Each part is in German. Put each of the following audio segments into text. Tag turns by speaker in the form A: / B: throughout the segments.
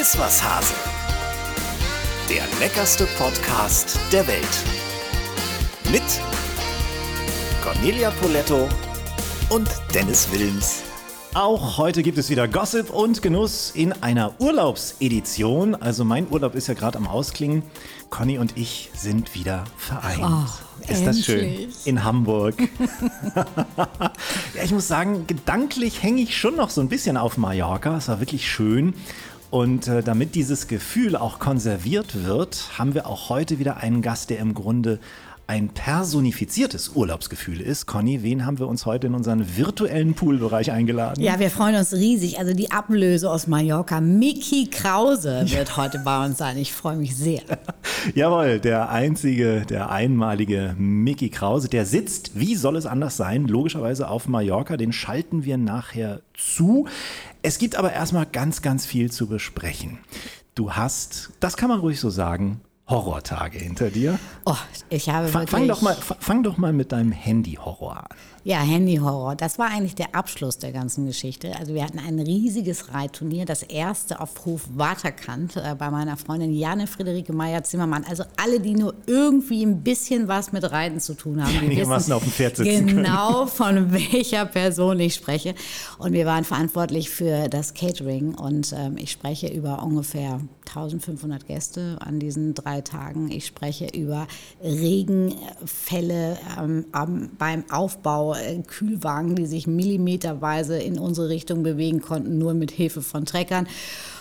A: Iss was Hase. Der leckerste Podcast der Welt. Mit Cornelia Poletto und Dennis Wilms.
B: Auch heute gibt es wieder Gossip und Genuss in einer Urlaubsedition. Also mein Urlaub ist ja gerade am Ausklingen. Conny und ich sind wieder vereint.
C: Oh,
B: ist das schön?
C: endlich.
B: In Hamburg. ja, ich muss sagen, gedanklich hänge ich schon noch so ein bisschen auf Mallorca. Es war wirklich schön. Und äh, damit dieses Gefühl auch konserviert wird, haben wir auch heute wieder einen Gast, der im Grunde ein personifiziertes Urlaubsgefühl ist. Conny, wen haben wir uns heute in unseren virtuellen Poolbereich eingeladen?
C: Ja, wir freuen uns riesig. Also die Ablöse aus Mallorca. Mickey Krause wird heute bei uns sein. Ich freue mich sehr.
B: Jawohl, der einzige, der einmalige Mickey Krause, der sitzt, wie soll es anders sein, logischerweise auf Mallorca. Den schalten wir nachher zu. Es gibt aber erstmal ganz, ganz viel zu besprechen. Du hast, das kann man ruhig so sagen, Horrortage hinter dir.
C: Oh, ich habe
B: Fang, fang, doch mal, fang doch mal mit deinem Handy-Horror an.
C: Ja, Handyhorror. Das war eigentlich der Abschluss der ganzen Geschichte. Also wir hatten ein riesiges Reitturnier, das erste auf Hof Waterkant äh, bei meiner Freundin Janne Friederike Meyer-Zimmermann. Also alle, die nur irgendwie ein bisschen was mit Reiten zu tun haben, die wissen
B: auf dem Pferd sitzen können.
C: genau von welcher Person ich spreche. Und wir waren verantwortlich für das Catering und ähm, ich spreche über ungefähr 1500 Gäste an diesen drei Tagen. Ich spreche über Regenfälle ähm, beim Aufbau, äh, Kühlwagen, die sich millimeterweise in unsere Richtung bewegen konnten, nur mit Hilfe von Treckern.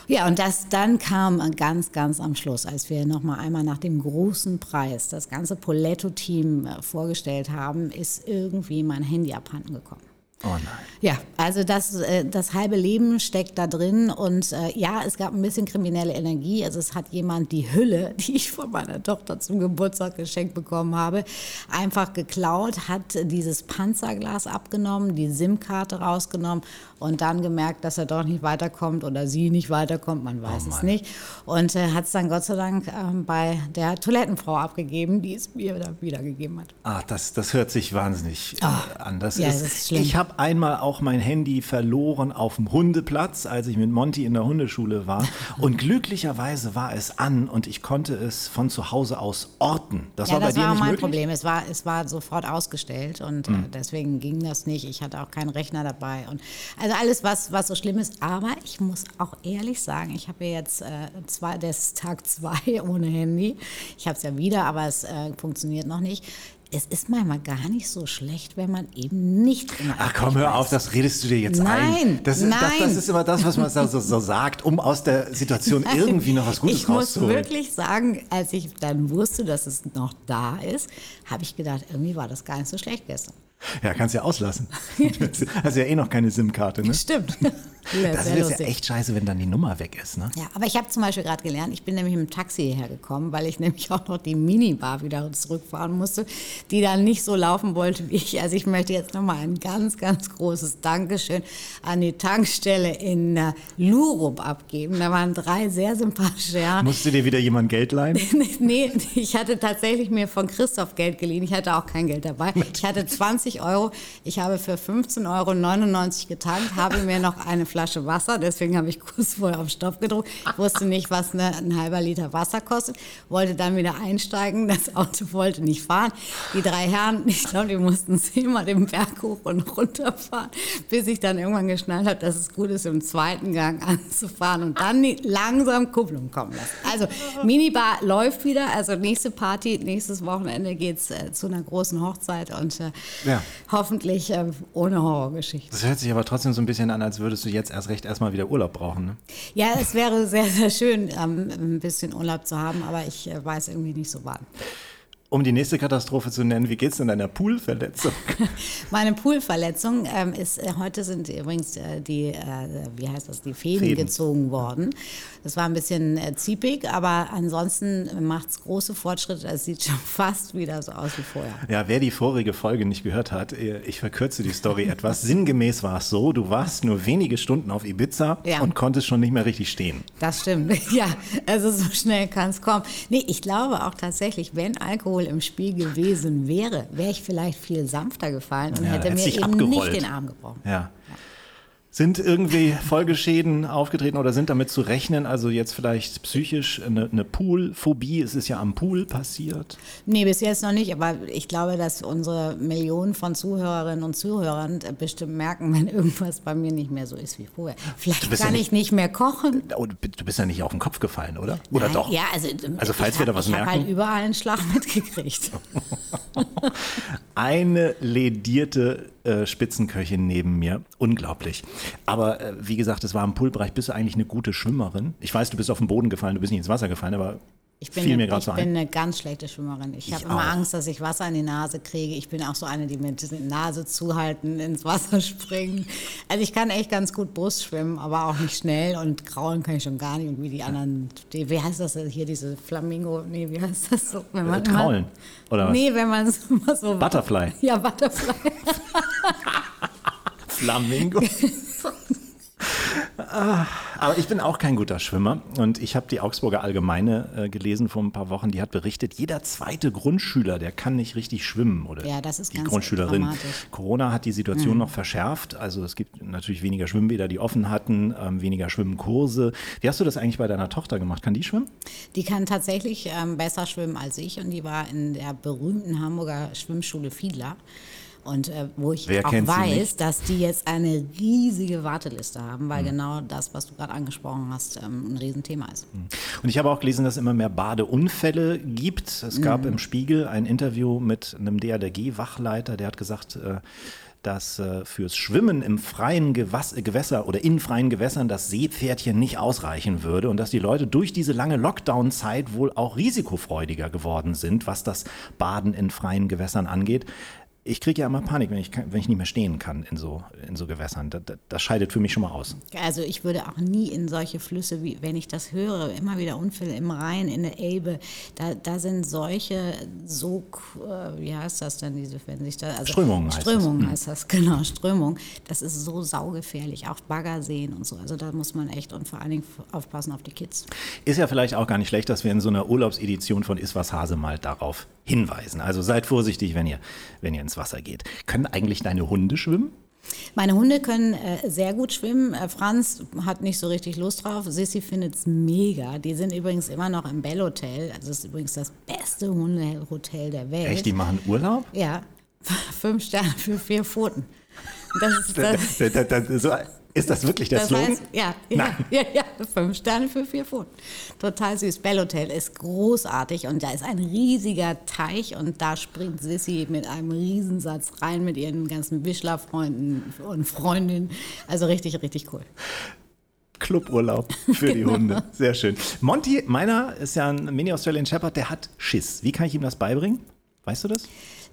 C: Ja, und das dann kam ganz, ganz am Schluss, als wir noch mal einmal nach dem großen Preis das ganze Poletto-Team äh, vorgestellt haben, ist irgendwie mein Handy abhanden gekommen.
B: Oh nein.
C: Ja, also das, äh, das halbe Leben steckt da drin und äh, ja, es gab ein bisschen kriminelle Energie. Also es hat jemand die Hülle, die ich von meiner Tochter zum Geburtstag geschenkt bekommen habe, einfach geklaut, hat dieses Panzerglas abgenommen, die SIM-Karte rausgenommen und dann gemerkt, dass er doch nicht weiterkommt oder sie nicht weiterkommt, man weiß es nicht. Und äh, hat es dann Gott sei Dank ähm, bei der Toilettenfrau abgegeben, die es mir dann wiedergegeben hat.
B: Ah, das, das hört sich wahnsinnig äh, an. Das
C: ja,
B: ist,
C: das ist schlimm.
B: ich habe einmal auch mein Handy verloren auf dem Hundeplatz, als ich mit Monty in der Hundeschule war. Und glücklicherweise war es an und ich konnte es von zu Hause aus orten. Das
C: ja,
B: war bei
C: das
B: dir
C: war
B: nicht
C: mein
B: möglich.
C: Problem. Es war, es war sofort ausgestellt und äh, deswegen ging das nicht. Ich hatte auch keinen Rechner dabei. Und also alles, was, was so schlimm ist. Aber ich muss auch ehrlich sagen, ich habe jetzt äh, zwei, das Tag zwei ohne Handy. Ich habe es ja wieder, aber es äh, funktioniert noch nicht. Es ist manchmal gar nicht so schlecht, wenn man eben nicht immer.
B: Ach komm, hör auf, das redest du dir jetzt ein.
C: Nein,
B: Das ist, Das, das
C: nein.
B: ist immer das, was man so, so, sagt, um aus der Situation irgendwie noch was Gutes
C: Ich muss
B: rauszuholen.
C: wirklich sagen, als ich dann wusste, dass es noch da ist, habe ich gedacht, irgendwie war das gar nicht so schlecht gestern.
B: Ja, kannst ja auslassen. Hast ja eh noch keine SIM-Karte, ne?
C: Stimmt.
B: Das
C: Sehr
B: ist ja echt scheiße, wenn dann die Nummer weg ist, ne?
C: Ja, aber ich habe zum Beispiel gerade gelernt, ich bin nämlich mit dem Taxi hierher gekommen, weil ich nämlich auch noch die Minibar wieder zurückfahren musste, die dann nicht so laufen wollte wie ich. Also ich möchte jetzt nochmal ein ganz, ganz großes Dankeschön an die Tankstelle in äh, Lurup abgeben. Da waren drei sehr sympathische Herren.
B: Musste dir wieder jemand Geld leihen?
C: nee, ich hatte tatsächlich mir von Christoph Geld geliehen. Ich hatte auch kein Geld dabei. Ich hatte 20 Euro. Ich habe für 15,99 Euro getankt, habe mir noch eine Flasche Wasser, deswegen habe ich kurz vorher auf Stopp gedruckt. Ich wusste nicht, was eine, ein halber Liter Wasser kostet. Wollte dann wieder einsteigen. Das Auto wollte nicht fahren. Die drei Herren, ich glaube, die mussten zehnmal den Berg hoch und runter fahren, bis ich dann irgendwann geschnallt habe, dass es gut ist, im zweiten Gang anzufahren und dann langsam Kupplung kommen lassen. Also Minibar läuft wieder. Also nächste Party, nächstes Wochenende geht es äh, zu einer großen Hochzeit und äh,
B: Ja.
C: Hoffentlich äh, ohne Horrorgeschichte.
B: Das hört sich aber trotzdem so ein bisschen an, als würdest du jetzt erst recht erstmal wieder Urlaub brauchen, ne?
C: Ja, es wäre sehr, sehr schön, ähm, ein bisschen Urlaub zu haben, aber ich äh, weiß irgendwie nicht so wann.
B: Um die nächste Katastrophe zu nennen, wie geht's denn deiner Poolverletzung?
C: Meine Poolverletzung ähm, ist, äh, heute sind übrigens äh, die, äh, wie heißt das, die Fäden,
B: Fäden.
C: gezogen worden. Das war ein bisschen äh, ziepig, aber ansonsten macht es große Fortschritte. Es sieht schon fast wieder so aus wie vorher.
B: Ja, wer die vorige Folge nicht gehört hat, äh, ich verkürze die Story etwas. Sinngemäß war es so, du warst nur wenige Stunden auf Ibiza
C: Ja.
B: und konntest schon nicht mehr richtig stehen.
C: Das stimmt. Ja, also so schnell kann es kommen. Nee, ich glaube auch tatsächlich, wenn Alkohol im Spiel gewesen wäre, wäre ich vielleicht viel sanfter gefallen und
B: Ja,
C: hätte mir eben
B: abgerollt.
C: nicht den Arm gebrochen.
B: Ja. Sind irgendwie Folgeschäden aufgetreten oder sind damit zu rechnen? Also jetzt vielleicht psychisch eine, eine Poolphobie? Es ist ja am Pool passiert.
C: Nee, bis jetzt noch nicht. Aber ich glaube, dass unsere Millionen von Zuhörerinnen und Zuhörern bestimmt merken, wenn irgendwas bei mir nicht mehr so ist wie vorher. Vielleicht kann ja ich nicht mehr kochen.
B: Oh, du bist ja nicht auf den Kopf gefallen, oder? Oder
C: Nein,
B: doch?
C: Ja, also,
B: also falls wir
C: hab,
B: da was
C: ich
B: merken.
C: Ich habe halt überall einen Schlag mitgekriegt.
B: Eine ledierte äh, Spitzenköchin neben mir. Unglaublich. Aber äh, wie gesagt, es war im Poolbereich. Bist du eigentlich eine gute Schwimmerin? Ich weiß, du bist auf den Boden gefallen, du bist nicht ins Wasser gefallen, aber
C: ich bin,
B: fiel
C: eine,
B: mir gerade
C: ich
B: so
C: bin
B: ein.
C: eine ganz schlechte Schwimmerin. Ich, ich habe immer Angst, dass ich Wasser in die Nase kriege. Ich bin auch so eine, die mit der Nase zuhalten ins Wasser springen. Also ich kann echt ganz gut Brust schwimmen, aber auch nicht schnell und kraulen kann ich schon gar nicht. Und wie die anderen, die, wie heißt das hier, diese Flamingo, nee, wie heißt das so?
B: Wenn man, äh, kraulen, oder was?
C: Nee, wenn man es immer so...
B: Butterfly.
C: Ja, Butterfly.
B: Flamingo. Aber ich bin auch kein guter Schwimmer und ich habe die Augsburger Allgemeine äh, gelesen vor ein paar Wochen. Die hat berichtet, jeder zweite Grundschüler, der kann nicht richtig schwimmen oder
C: ja, das ist
B: die
C: ganz
B: Grundschülerin. Corona hat die Situation mhm. noch verschärft. Also es gibt natürlich weniger Schwimmbäder, die offen hatten, ähm, weniger Schwimmkurse. Wie hast du das eigentlich bei deiner Tochter gemacht? Kann die schwimmen?
C: Die kann tatsächlich ähm, besser schwimmen als ich und die war in der berühmten Hamburger Schwimmschule Fiedler. Und äh, wo ich
B: Wer
C: auch weiß, dass die jetzt eine riesige Warteliste haben, weil
B: Mhm.
C: genau das, was du gerade angesprochen hast, ähm, ein Riesenthema ist.
B: Und ich habe auch gelesen, dass es immer mehr Badeunfälle gibt. Es gab
C: Mhm.
B: im Spiegel ein Interview mit einem DRDG-Wachleiter, der hat gesagt, äh, dass äh, fürs Schwimmen im freien Gewass Gewässer oder in freien Gewässern das Seepferdchen nicht ausreichen würde und dass die Leute durch diese lange Lockdown-Zeit wohl auch risikofreudiger geworden sind, was das Baden in freien Gewässern angeht. Ich kriege ja immer Panik, wenn ich, wenn ich nicht mehr stehen kann in so, in so Gewässern. Das, das scheidet für mich schon mal aus.
C: Also ich würde auch nie in solche Flüsse, wie wenn ich das höre, immer wieder Unfälle im Rhein, in der Elbe, da, da sind solche Sog, äh, wie heißt das denn, diese, wenn sich da, also
B: Strömungen heißt das.
C: Strömungen
B: Hm.
C: heißt das, genau, Strömung. Das ist so saugefährlich, auch Baggerseen und so. Also da muss man echt und vor allen Dingen aufpassen auf die Kids.
B: Ist ja vielleicht auch gar nicht schlecht, dass wir in so einer Urlaubsedition von Iswas Hase mal darauf hinweisen. Also seid vorsichtig, wenn ihr, wenn ihr ins Wasser geht. Können eigentlich deine Hunde schwimmen?
C: Meine Hunde können äh, sehr gut schwimmen. Äh, Franz hat nicht so richtig Lust drauf. Sissy findet es mega. Die sind übrigens immer noch im Bell Hotel. Also das ist übrigens das beste Hundehotel der Welt.
B: Echt, die machen Urlaub?
C: Ja, fünf Sterne für vier Pfoten. Das ist, das,
B: Da- da- da- so- Ist das wirklich der
C: das
B: Slogan?
C: heißt, ja, ja, ja, ja, fünf Sterne für vier Pfoten. Total süß. Bell Hotel ist großartig und da ist ein riesiger Teich und da springt Sissy mit einem Riesensatz rein mit ihren ganzen Wischler-Freunden und Freundinnen. Also richtig, richtig cool.
B: Cluburlaub für die
C: Genau.
B: Hunde. Sehr schön. Monty, meiner ist ja ein Mini-Australian Shepherd, der hat Schiss. Wie kann ich ihm das beibringen? Weißt du das?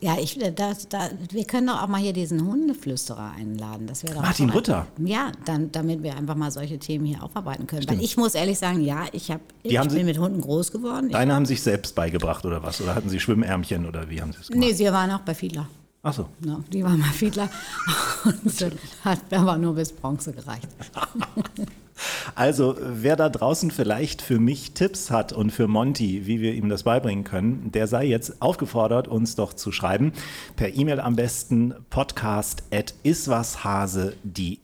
C: Ja, ich, äh, da, da, wir können doch auch mal hier diesen Hundeflüsterer einladen. Das wäre
B: Martin
C: mal-
B: Rütter?
C: Ja, dann, damit wir einfach mal solche Themen hier aufarbeiten können. Weil ich muss ehrlich sagen, ja, ich, hab, ich
B: haben Sie-
C: bin mit Hunden groß geworden. Ich,
B: Deine haben sich selbst beigebracht oder was? Oder hatten sie Schwimmärmchen oder wie haben sie es gemacht?
C: nee, sie waren auch bei Fiedler.
B: Ach so.
C: Ja, die waren bei Fiedler. Und hat aber nur bis Bronze gereicht.
B: Also, wer da draußen vielleicht für mich Tipps hat und für Monty, wie wir ihm das beibringen können, der sei jetzt aufgefordert, uns doch zu schreiben. Per E-Mail am besten podcast.iswashase.de.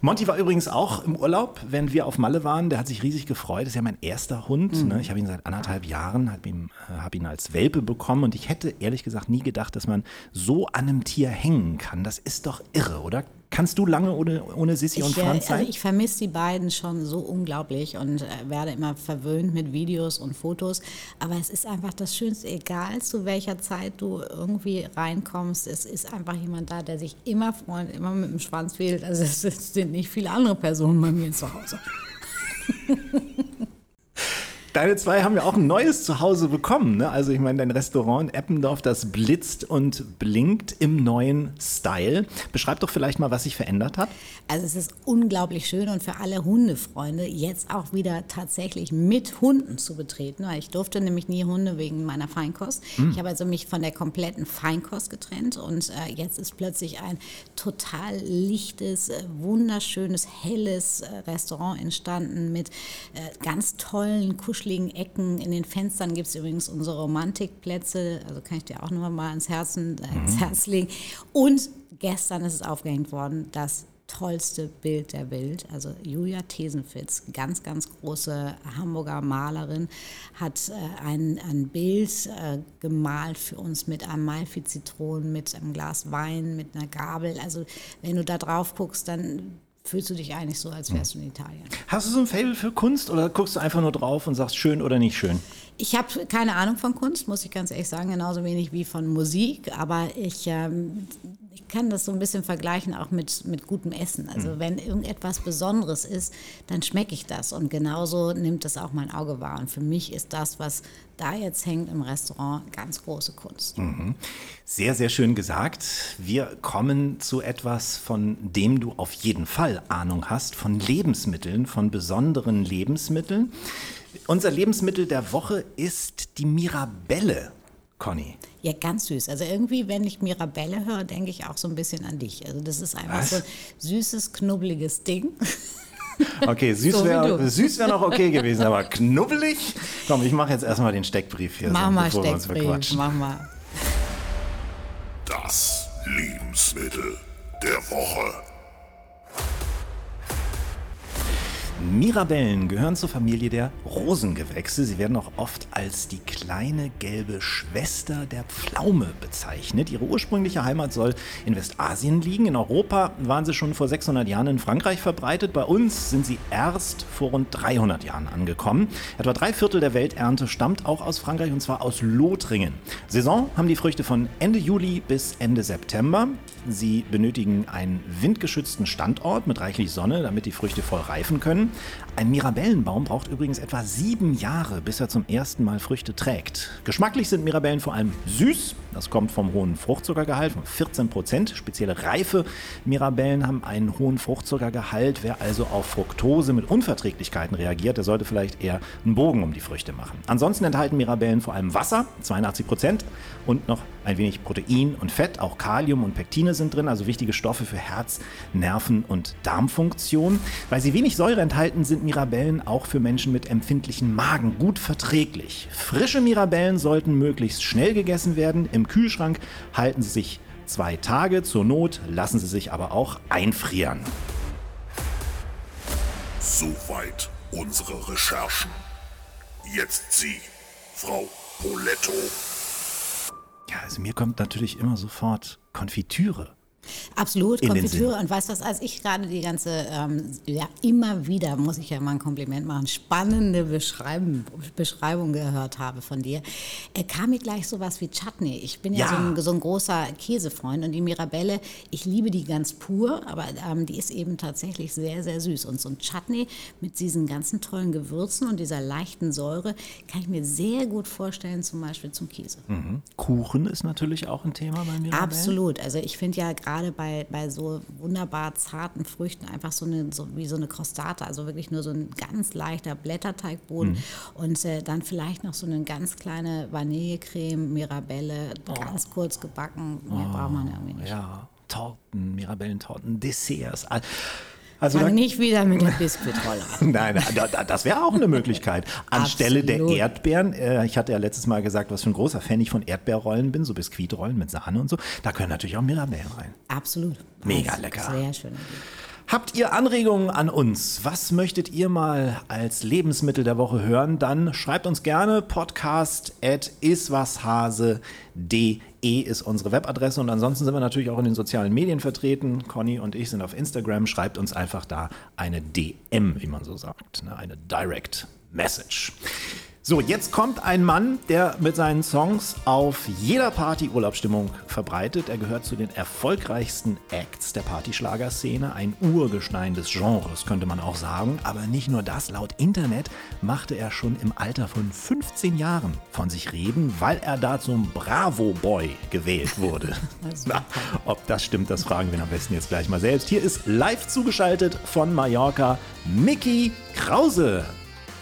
B: Monty war übrigens auch im Urlaub, während wir auf Malle waren. Der hat sich riesig gefreut. Das ist ja mein erster Hund. Ne? Ich habe ihn seit anderthalb Jahren, habe ihn, äh, hab ihn als Welpe bekommen und ich hätte ehrlich gesagt nie gedacht, dass man so an einem Tier hängen kann. Das ist doch irre, oder? Kannst du lange ohne, ohne Sissi und
C: Ich, äh,
B: Franz sein?
C: also ich vermisse die beiden schon so unglaublich und äh, werde immer verwöhnt mit Videos und Fotos. Aber es ist einfach das Schönste, egal zu welcher Zeit du irgendwie reinkommst. Es ist einfach jemand da, der sich immer freut, immer mit dem Schwanz wedelt. Also es sind nicht viele andere Personen bei mir zu Hause.
B: Deine zwei haben ja auch ein neues Zuhause bekommen. Ne? Also ich meine, dein Restaurant in Eppendorf, das blitzt und blinkt im neuen Style. Beschreib doch vielleicht mal, was sich verändert hat.
C: Also es ist unglaublich schön und für alle Hundefreunde jetzt auch wieder tatsächlich mit Hunden zu betreten, weil ich durfte nämlich nie Hunde wegen meiner Feinkost. Ich habe also mich von der kompletten Feinkost getrennt und äh, jetzt ist plötzlich ein total lichtes, äh, wunderschönes, helles äh, Restaurant entstanden mit äh, ganz tollen, kuscheligen Ecken. In den Fenstern gibt es übrigens unsere Romantikplätze, also kann ich dir auch nur mal ans, Herzen, äh, ins Herz legen. Und gestern ist es aufgehängt worden, das tollste Bild der Welt. Also Julia Thesenfitz, ganz, ganz große Hamburger Malerin, hat äh, ein, ein Bild äh, gemalt für uns mit Amalfi-Zitronen, mit einem Glas Wein, mit einer Gabel. Also wenn du da drauf guckst, dann fühlst du dich eigentlich so, als wärst du in Italien.
B: Hast du so ein Fable für Kunst oder guckst du einfach nur drauf und sagst schön oder nicht schön?
C: Ich habe keine Ahnung von Kunst, muss ich ganz ehrlich sagen, genauso wenig wie von Musik, aber ich, ähm, ich kann das so ein bisschen vergleichen auch mit, mit gutem Essen. Also wenn irgendetwas Besonderes ist, dann schmecke ich das und genauso nimmt das auch mein Auge wahr. Und für mich ist das, was da jetzt hängt im Restaurant, ganz große Kunst.
B: Sehr, sehr schön gesagt. Wir kommen zu etwas, von dem du auf jeden Fall Ahnung hast, von Lebensmitteln, von besonderen Lebensmitteln. Unser Lebensmittel der Woche ist die Mirabelle, Conny.
C: Ja, ganz süß. Also irgendwie, wenn ich Mirabelle höre, denke ich auch so ein bisschen an dich. Also das ist einfach
B: Was?
C: so ein süßes, knubbeliges Ding.
B: Okay, süß
C: So
B: wäre süß wär noch okay gewesen, aber knubbelig? Komm, ich mache jetzt erstmal den Steckbrief hier,
C: Mach
B: so,
C: mal
B: bevor wir uns
C: Steckbrief,
B: verquatschen.
C: mach mal.
D: Das Lebensmittel
B: Mirabellen gehören zur Familie der Rosengewächse. Sie werden auch oft als die kleine gelbe Schwester der Pflaume bezeichnet. Ihre ursprüngliche Heimat soll in Westasien liegen. In Europa waren sie schon vor 600 Jahren in Frankreich verbreitet. Bei uns sind sie erst vor rund 300 Jahren angekommen. Etwa drei Viertel der Welternte stammt auch aus Frankreich und zwar aus Lothringen. Saison haben die Früchte von Ende Juli bis Ende September. Sie benötigen einen windgeschützten Standort mit reichlich Sonne, damit die Früchte voll reifen können. Ein Mirabellenbaum braucht übrigens etwa sieben Jahre, bis er zum ersten Mal Früchte trägt. Geschmacklich sind Mirabellen vor allem süß. Das kommt vom hohen Fruchtzuckergehalt von 14 Prozent. Spezielle reife Mirabellen haben einen hohen Fruchtzuckergehalt. Wer also auf Fructose mit Unverträglichkeiten reagiert, der sollte vielleicht eher einen Bogen um die Früchte machen. Ansonsten enthalten Mirabellen vor allem Wasser, 82 Prozent, und noch ein wenig Protein und Fett. Auch Kalium und Pektine sind drin, also wichtige Stoffe für Herz, Nerven und Darmfunktion. Weil sie wenig Säure enthalten, sind Mirabellen auch für Menschen mit empfindlichen Magen gut verträglich. Frische Mirabellen sollten möglichst schnell gegessen werden. Im Kühlschrank halten sie sich zwei Tage. Zur Not lassen sie sich aber auch einfrieren.
D: Soweit unsere Recherchen. Jetzt Sie, Frau Poletto.
B: Ja, also mir kommt natürlich immer sofort Konfitüre.
C: Absolut, Konfitüre. Und weißt du was, als ich gerade die ganze, ähm, ja, immer wieder, muss ich ja mal ein Kompliment machen, spannende Beschreibung, Beschreibung gehört habe von dir, äh, kam mir gleich sowas wie Chutney. Ich bin ja,
B: Ja.
C: So, ein, so ein großer Käsefreund und die Mirabelle, ich liebe die ganz pur, aber ähm, die ist eben tatsächlich sehr, sehr süß. Und so ein Chutney mit diesen ganzen tollen Gewürzen und dieser leichten Säure kann ich mir sehr gut vorstellen, zum Beispiel zum Käse.
B: Kuchen ist natürlich auch ein Thema bei Mirabellen.
C: Absolut. Also ich finde ja gerade bei, bei so wunderbar zarten Früchten einfach so eine, so wie so eine Crostata, also wirklich nur so ein ganz leichter Blätterteigboden und äh, dann vielleicht noch so eine ganz kleine Vanillecreme, Mirabelle, ganz kurz gebacken. Mehr braucht man irgendwie nicht.
B: Ja, Torten, Mirabellentorten, Desserts. all- Also
C: Fang
B: da,
C: nicht wieder mit der Biskuitrolle.
B: Nein, da, das wäre auch eine Möglichkeit. Anstelle der. Erdbeeren, äh, ich hatte ja letztes Mal gesagt, was für ein großer Fan ich von Erdbeerrollen bin, so Biskuitrollen mit Sahne und so, da können natürlich auch Mirabellen rein.
C: Absolut.
B: Mega
C: Also,
B: lecker.
C: Sehr schön.
B: Habt ihr Anregungen an uns? Was möchtet ihr mal als Lebensmittel der Woche hören? Dann schreibt uns gerne podcast at iswashase.de ist unsere Webadresse und ansonsten sind wir natürlich auch in den sozialen Medien vertreten. Conny und ich sind auf Instagram. Schreibt uns einfach da eine DM, wie man so sagt, ne? eine Direct Message. So, jetzt kommt ein Mann, der mit seinen Songs auf jeder Party Urlaubsstimmung verbreitet. Er gehört zu den erfolgreichsten Acts der Partyschlagerszene, ein Urgestein des Genres, könnte man auch sagen. Aber nicht nur das, laut Internet machte er schon im Alter von 15 Jahren von sich reden, weil er da zum Bravo Boy gewählt wurde. Na, ob das stimmt, das fragen wir am besten jetzt gleich mal selbst. Hier ist live zugeschaltet von Mallorca Mickey Krause.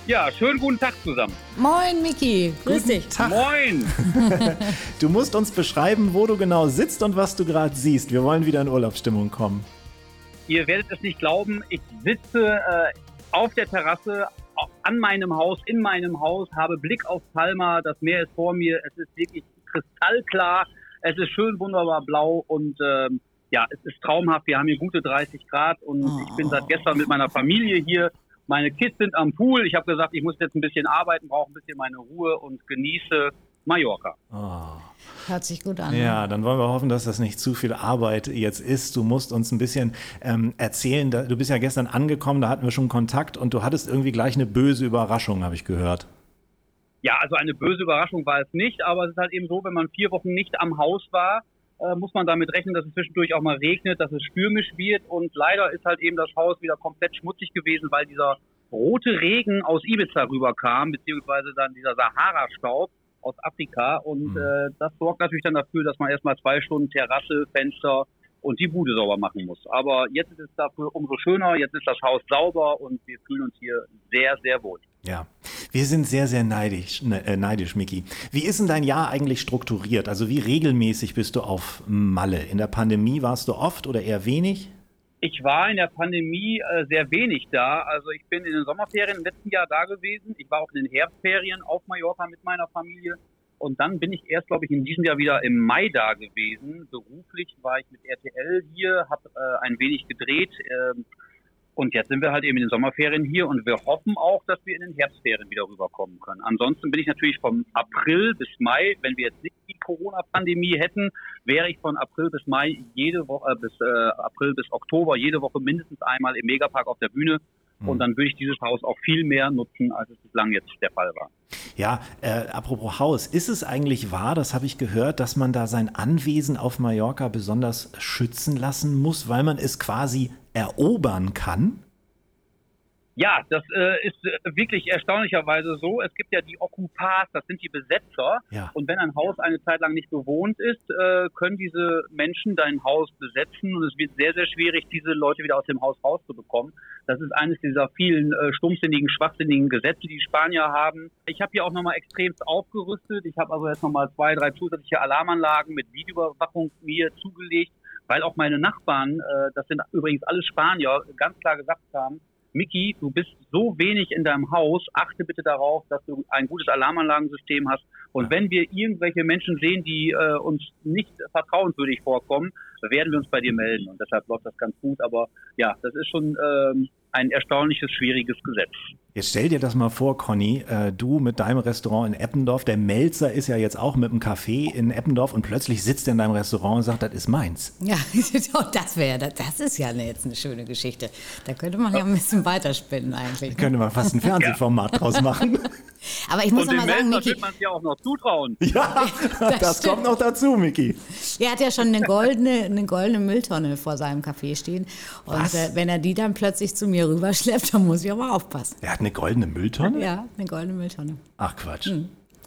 E: Ja, schönen guten Tag zusammen.
C: Moin, Miki. Grüß dich.
B: Tag.
E: Moin!
B: Du musst uns beschreiben, wo du genau sitzt und was du gerade siehst. Wir wollen wieder in Urlaubsstimmung kommen.
E: Ihr werdet es nicht glauben, ich sitze äh, auf der Terrasse an meinem Haus, in meinem Haus, habe Blick auf Palma, das Meer ist vor mir, es ist wirklich kristallklar, es ist schön wunderbar blau und ähm, ja, es ist traumhaft. Wir haben hier gute 30 Grad und
C: Oh.
E: ich bin seit gestern mit meiner Familie hier. Meine Kids sind am Pool. Ich habe gesagt, ich muss jetzt ein bisschen arbeiten, brauche ein bisschen meine Ruhe und genieße Mallorca.
B: Oh.
C: Hört sich gut an.
B: Ja, dann wollen wir hoffen, dass das nicht zu viel Arbeit jetzt ist. Du musst uns ein bisschen ähm, erzählen. Da, du bist ja gestern angekommen, da hatten wir schon Kontakt und du hattest irgendwie gleich eine böse Überraschung, habe ich gehört.
E: Ja, also eine böse Überraschung war es nicht, aber es ist halt eben so, wenn man vier Wochen nicht am Haus war, äh, muss man damit rechnen, dass es zwischendurch auch mal regnet, dass es stürmisch wird und leider ist halt eben das Haus wieder komplett schmutzig gewesen, weil dieser rote Regen aus Ibiza rüberkam, beziehungsweise dann dieser Sahara-Staub aus Afrika und äh, das sorgt natürlich dann dafür, dass man erstmal zwei Stunden Terrasse, Fenster und die Bude sauber machen muss. Aber jetzt ist es dafür umso schöner, jetzt ist das Haus sauber und wir fühlen uns hier sehr, sehr wohl.
B: Ja, wir sind sehr, sehr neidisch, ne, äh, neidisch, Miki. Wie ist denn dein Jahr eigentlich strukturiert? Also wie regelmäßig bist du auf Malle? In der Pandemie warst du oft oder eher wenig?
E: Ich war in der Pandemie äh, sehr wenig da. Also ich bin in den Sommerferien im letzten Jahr da gewesen. Ich war auch in den Herbstferien auf Mallorca mit meiner Familie. Und dann bin ich erst, glaube ich, in diesem Jahr wieder im Mai da gewesen. Beruflich war ich mit RTL hier, habe äh, ein wenig gedreht. ähm, und jetzt sind wir halt eben in den Sommerferien hier und wir hoffen auch, dass wir in den Herbstferien wieder rüberkommen können. Ansonsten bin ich natürlich vom April bis Mai, wenn wir jetzt nicht die Corona-Pandemie hätten, wäre ich von April bis Mai jede Woche, äh, bis äh, April bis Oktober jede Woche mindestens einmal im Megapark auf der Bühne. Und dann würde ich dieses Haus auch viel mehr nutzen, als es bislang jetzt der Fall war.
B: Ja, äh, apropos Haus, ist es eigentlich wahr, das habe ich gehört, dass man da sein Anwesen auf Mallorca besonders schützen lassen muss, weil man es quasi erobern kann?
E: Ja, das äh, ist äh, wirklich erstaunlicherweise so. Es gibt ja die Occupars, das sind die Besetzer.
B: Ja.
E: Und wenn ein Haus eine Zeit lang nicht bewohnt ist, äh, können diese Menschen dein Haus besetzen und es wird sehr, sehr schwierig, diese Leute wieder aus dem Haus rauszubekommen. Das ist eines dieser vielen äh, stumpfsinnigen, schwachsinnigen Gesetze, die die Spanier haben. Ich habe hier auch nochmal extremst aufgerüstet. Ich habe also jetzt nochmal zwei, drei zusätzliche Alarmanlagen mit Videoüberwachung mir zugelegt, weil auch meine Nachbarn, äh, das sind übrigens alle Spanier, ganz klar gesagt haben, Miki, du bist so wenig in deinem Haus, achte bitte darauf, dass du ein gutes Alarmanlagensystem hast. Und wenn wir irgendwelche Menschen sehen, die äh, uns nicht vertrauenswürdig vorkommen, werden wir uns bei dir melden. Und deshalb läuft das ganz gut. Aber ja, das ist schon ähm, ein erstaunliches, schwieriges Gesetz.
B: Jetzt stell dir das mal vor, Conny, äh, du mit deinem Restaurant in Eppendorf, der Melzer ist ja jetzt auch mit einem Café in Eppendorf und plötzlich sitzt er in deinem Restaurant und sagt, das ist meins.
C: Ja, das wäre, das ist ja eine- jetzt eine schöne Geschichte. Da könnte man ja ein bisschen weiterspinnen eigentlich. ne?
B: Könnte man fast ein Fernsehformat draus machen.
C: Aber ich muss
E: Und
C: noch
E: dem
C: mal sagen,
E: Melzer wird man ja auch noch zutrauen.
B: Ja, das,
C: stimmt.
B: kommt noch dazu, Miki.
C: er hat ja schon eine goldene, eine goldene Mülltonne vor seinem Café stehen. Und
B: Was?
C: äh, wenn er die dann plötzlich zu mir rüberschleppt, dann muss ich aber aufpassen.
B: Er hat eine goldene Mülltonne?
C: Ja, eine goldene Mülltonne.
B: Ach Quatsch.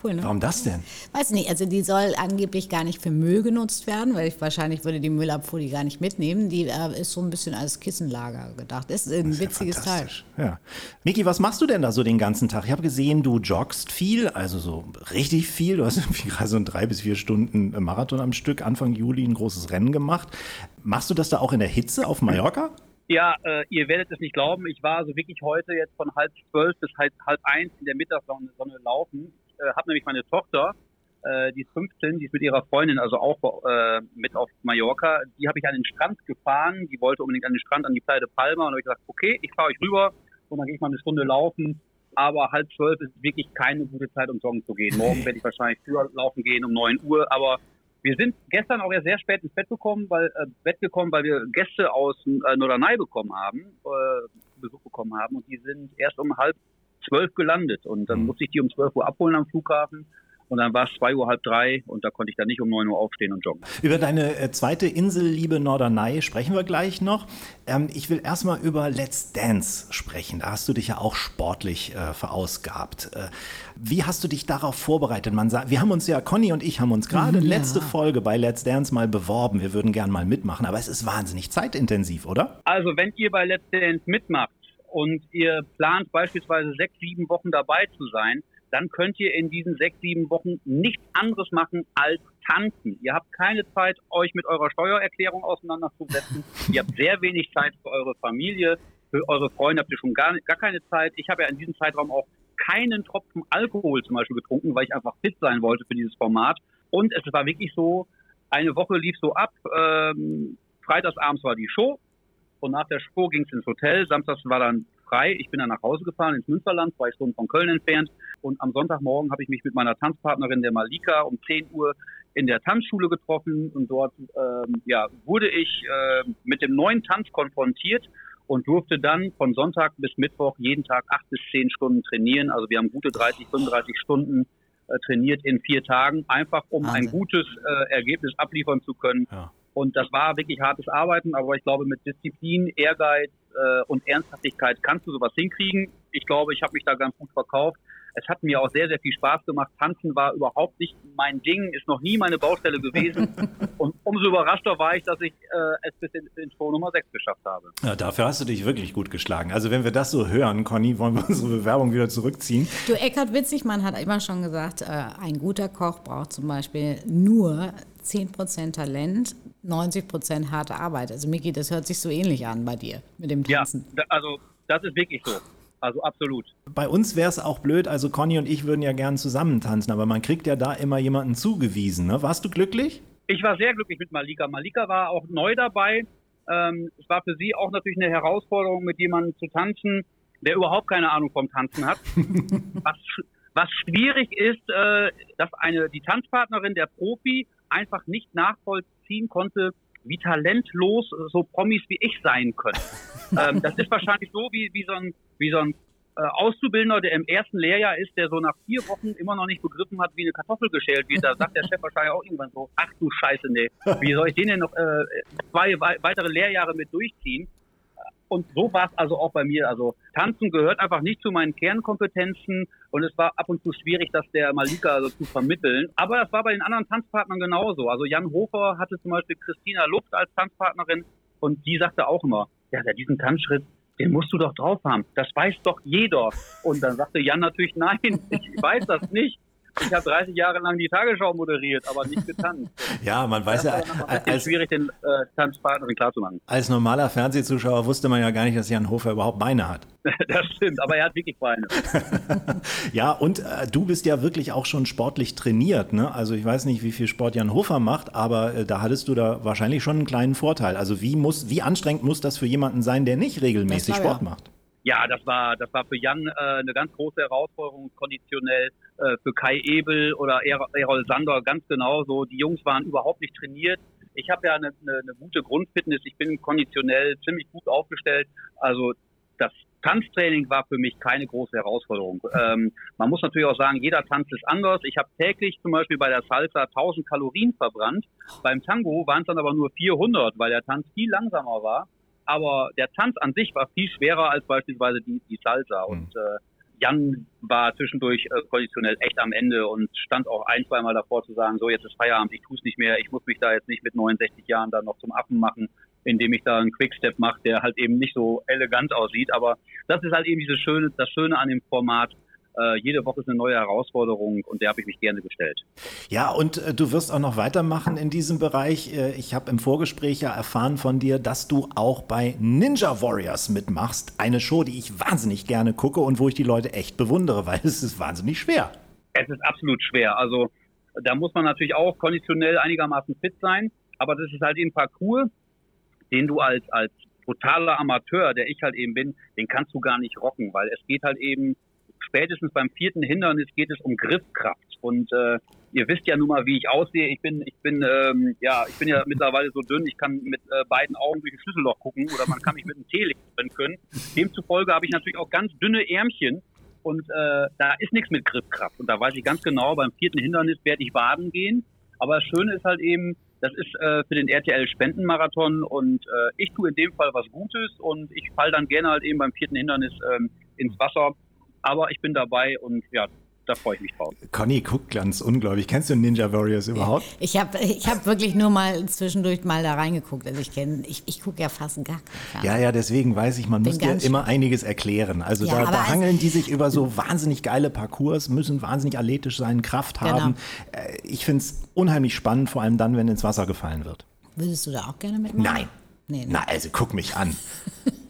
C: Cool, ne?
B: Warum das denn?
C: Weiß nicht, also die soll angeblich gar nicht für Müll genutzt werden, weil ich wahrscheinlich würde die Müllabfuhr die gar nicht mitnehmen. Die äh, ist so ein bisschen als Kissenlager gedacht. Ist ein
B: Das ist ja
C: witziges Teil.
B: fantastisch. Ja. Miki, was machst du denn da so den ganzen Tag? Ich habe gesehen, du joggst viel, also so richtig viel. Du hast irgendwie gerade so ein drei bis vier Stunden Marathon am Stück, Anfang Juli ein großes Rennen gemacht. Machst du das da auch in der Hitze auf Mallorca?
E: Ja, äh, ihr werdet es nicht glauben. Ich war also wirklich heute jetzt von halb zwölf bis halb, halb eins in der Mittagssonne Sonne laufen. Äh, habe nämlich meine Tochter, äh, die ist 15, die ist mit ihrer Freundin also auch äh, mit auf Mallorca. Die habe ich an den Strand gefahren. Die wollte unbedingt an den Strand, an die Playa de Palma. Und habe ich gesagt, okay, ich fahre euch rüber und dann gehe ich mal eine Stunde laufen. Aber halb zwölf ist wirklich keine gute Zeit, um joggen zu gehen. Morgen werde ich wahrscheinlich früher laufen gehen, um neun Uhr. Aber wir sind gestern auch ja sehr spät ins Bett gekommen, weil äh, Bett gekommen, weil wir Gäste aus äh, Norderney bekommen haben, äh, Besuch bekommen haben und die sind erst um halb zwölf gelandet und dann musste ich die um zwölf Uhr abholen am Flughafen und dann war es zwei Uhr halb drei und da konnte ich dann nicht um neun Uhr aufstehen und joggen.
B: Über deine äh, zweite Insel, liebe Norderney, sprechen wir gleich noch. Ähm, ich will erstmal über Let's Dance sprechen. Da hast du dich ja auch sportlich äh, verausgabt. Äh, wie hast du dich darauf vorbereitet? Man sagt, wir haben uns ja, Conny und ich haben uns gerade letzte Folge bei Let's Dance mal beworben. Wir würden gern mal mitmachen, aber es ist wahnsinnig zeitintensiv, oder?
E: Also wenn ihr bei Let's Dance mitmacht und ihr plant beispielsweise sechs, sieben Wochen dabei zu sein, dann könnt ihr in diesen sechs, sieben Wochen nichts anderes machen als tanzen. Ihr habt keine Zeit, euch mit eurer Steuererklärung auseinanderzusetzen. ihr habt sehr wenig Zeit für eure Familie. Für eure Freunde habt ihr schon gar, gar keine Zeit. Ich habe ja in diesem Zeitraum auch keinen Tropfen Alkohol zum Beispiel getrunken, weil ich einfach fit sein wollte für dieses Format. Und es war wirklich so, eine Woche lief so ab. Ähm, freitagsabends war die Show und nach der Show ging es ins Hotel. Samstags war dann frei. Ich bin dann nach Hause gefahren ins Münsterland, zwei Stunden von Köln entfernt. Und am Sonntagmorgen habe ich mich mit meiner Tanzpartnerin, der Malika, um 10 Uhr in der Tanzschule getroffen und dort ähm, ja, wurde ich äh, mit dem neuen Tanz konfrontiert und durfte dann von Sonntag bis Mittwoch jeden Tag acht bis zehn Stunden trainieren. Also wir haben gute 30, 35 Stunden äh, trainiert in vier Tagen, einfach um Wahnsinn. ein gutes äh, Ergebnis abliefern zu können. Ja. Und das war wirklich hartes Arbeiten, aber ich glaube, mit Disziplin, Ehrgeiz äh, und Ernsthaftigkeit kannst du sowas hinkriegen. Ich glaube, ich habe mich da ganz gut verkauft. Es hat mir auch sehr, sehr viel Spaß gemacht. Tanzen war überhaupt nicht mein Ding, ist noch nie meine Baustelle gewesen. Und umso überraschter war ich, dass ich äh, es bis in, in Show Nummer 6 geschafft habe.
B: Ja, dafür hast du dich wirklich gut geschlagen. Also wenn wir das so hören, Conny, wollen wir unsere Bewerbung wieder zurückziehen.
C: Du, Eckhard Witzigmann hat immer schon gesagt, äh, ein guter Koch braucht zum Beispiel nur 10% Talent, 90% harte Arbeit. Also Miki, das hört sich so ähnlich an bei dir mit dem Tanzen.
E: Ja, also das ist wirklich so. Also absolut.
B: Bei uns wäre es auch blöd, also Conny und ich würden ja gern zusammen tanzen, aber man kriegt ja da immer jemanden zugewiesen. Ne? Warst du glücklich?
E: Ich war sehr glücklich mit Malika. Malika war auch neu dabei. Ähm, es war für sie auch natürlich eine Herausforderung, mit jemandem zu tanzen, der überhaupt keine Ahnung vom Tanzen hat. was, was schwierig ist, äh, dass eine die Tanzpartnerin, der Profi, einfach nicht nachvollziehen konnte, wie talentlos so Promis wie ich sein können. ähm, das ist wahrscheinlich so wie, wie so ein, wie so ein äh, Auszubildender, der im ersten Lehrjahr ist, der so nach vier Wochen immer noch nicht begriffen hat, wie eine Kartoffel geschält wird. Da sagt der Chef wahrscheinlich auch irgendwann so, ach du Scheiße, nee, wie soll ich den denn noch äh, zwei weitere Lehrjahre mit durchziehen? Und so war es also auch bei mir. Also Tanzen gehört einfach nicht zu meinen Kernkompetenzen und es war ab und zu schwierig, das der Malika also zu vermitteln. Aber das war bei den anderen Tanzpartnern genauso. Also Jan Hofer hatte zum Beispiel Christina Luft als Tanzpartnerin und die sagte auch immer, ja, diesen Tanzschritt, den musst du doch drauf haben. Das weiß doch jeder. Und dann sagte Jan natürlich, nein, ich weiß das nicht. Ich habe 30 Jahre lang die Tagesschau moderiert, aber nicht getanzt.
B: ja, man weiß ja,
E: als schwierig den äh, Tanzpartnerin klarzumachen.
B: Als normaler Fernsehzuschauer wusste man ja gar nicht, dass Jan Hofer überhaupt Beine hat.
E: das stimmt, aber er hat wirklich Beine.
B: ja, und äh, du bist ja wirklich auch schon sportlich trainiert. Ne? Also ich weiß nicht, wie viel Sport Jan Hofer macht, aber äh, da hattest du da wahrscheinlich schon einen kleinen Vorteil. Also wie muss, wie anstrengend muss das für jemanden sein, der nicht regelmäßig Sport ja. macht?
E: Ja, das war, das war für Jan äh, eine ganz große Herausforderung, konditionell äh, für Kai Ebel oder Errol Sander ganz genauso. Die Jungs waren überhaupt nicht trainiert. Ich habe ja eine, eine, eine gute Grundfitness, ich bin konditionell ziemlich gut aufgestellt. Also das Tanztraining war für mich keine große Herausforderung. Ähm, man muss natürlich auch sagen, jeder Tanz ist anders. Ich habe täglich zum Beispiel bei der Salsa 1000 Kalorien verbrannt. Beim Tango waren es dann aber nur 400, weil der Tanz viel langsamer war aber der Tanz an sich war viel schwerer als beispielsweise die, die Salsa. Mhm. Und äh, Jan war zwischendurch äh, konditionell echt am Ende und stand auch ein, zweimal davor zu sagen, so jetzt ist Feierabend, ich tue es nicht mehr, ich muss mich da jetzt nicht mit 69 Jahren dann noch zum Affen machen, indem ich da einen Quickstep mache, der halt eben nicht so elegant aussieht. Aber das ist halt eben dieses Schöne, das Schöne an dem Format, äh, jede Woche ist eine neue Herausforderung und der habe ich mich gerne gestellt.
B: Ja, und äh, du wirst auch noch weitermachen in diesem Bereich. Äh, ich habe im Vorgespräch ja erfahren von dir, dass du auch bei Ninja Warriors mitmachst. Eine Show, die ich wahnsinnig gerne gucke und wo ich die Leute echt bewundere, weil es ist wahnsinnig schwer.
E: Es ist absolut schwer. Also da muss man natürlich auch konditionell einigermaßen fit sein, aber das ist halt eben Parcours, den du als, als totaler Amateur, der ich halt eben bin, den kannst du gar nicht rocken, weil es geht halt eben spätestens beim vierten Hindernis geht es um Griffkraft. Und äh, ihr wisst ja nun mal, wie ich aussehe. Ich bin, ich bin, ähm, ja, ich bin ja mittlerweile so dünn, ich kann mit äh, beiden Augen durch ein Schlüsselloch gucken oder man kann mich mit einem Teelicht können. Demzufolge habe ich natürlich auch ganz dünne Ärmchen und äh, da ist nichts mit Griffkraft. Und da weiß ich ganz genau, beim vierten Hindernis werde ich baden gehen. Aber das Schöne ist halt eben, das ist äh, für den RTL Spendenmarathon und äh, ich tue in dem Fall was Gutes und ich fall dann gerne halt eben beim vierten Hindernis ähm, ins Wasser aber ich bin dabei und ja, da freue ich mich drauf.
B: Conny guckt ganz unglaublich. Kennst du Ninja Warriors überhaupt?
C: Ich habe ich hab wirklich nur mal zwischendurch mal da reingeguckt. Also ich kenne, ich, ich gucke ja fast gar
B: keinen Ja, ja, deswegen weiß ich, man Bin muss dir immer einiges erklären. Also ja, da, da hangeln die sich über so wahnsinnig geile Parcours, müssen wahnsinnig athletisch sein, Kraft genau. haben. Ich finde es unheimlich spannend, vor allem dann, wenn ins Wasser gefallen wird.
C: Würdest du da auch gerne mitmachen?
B: Nein.
C: Nee, nee.
B: Na, also guck mich an.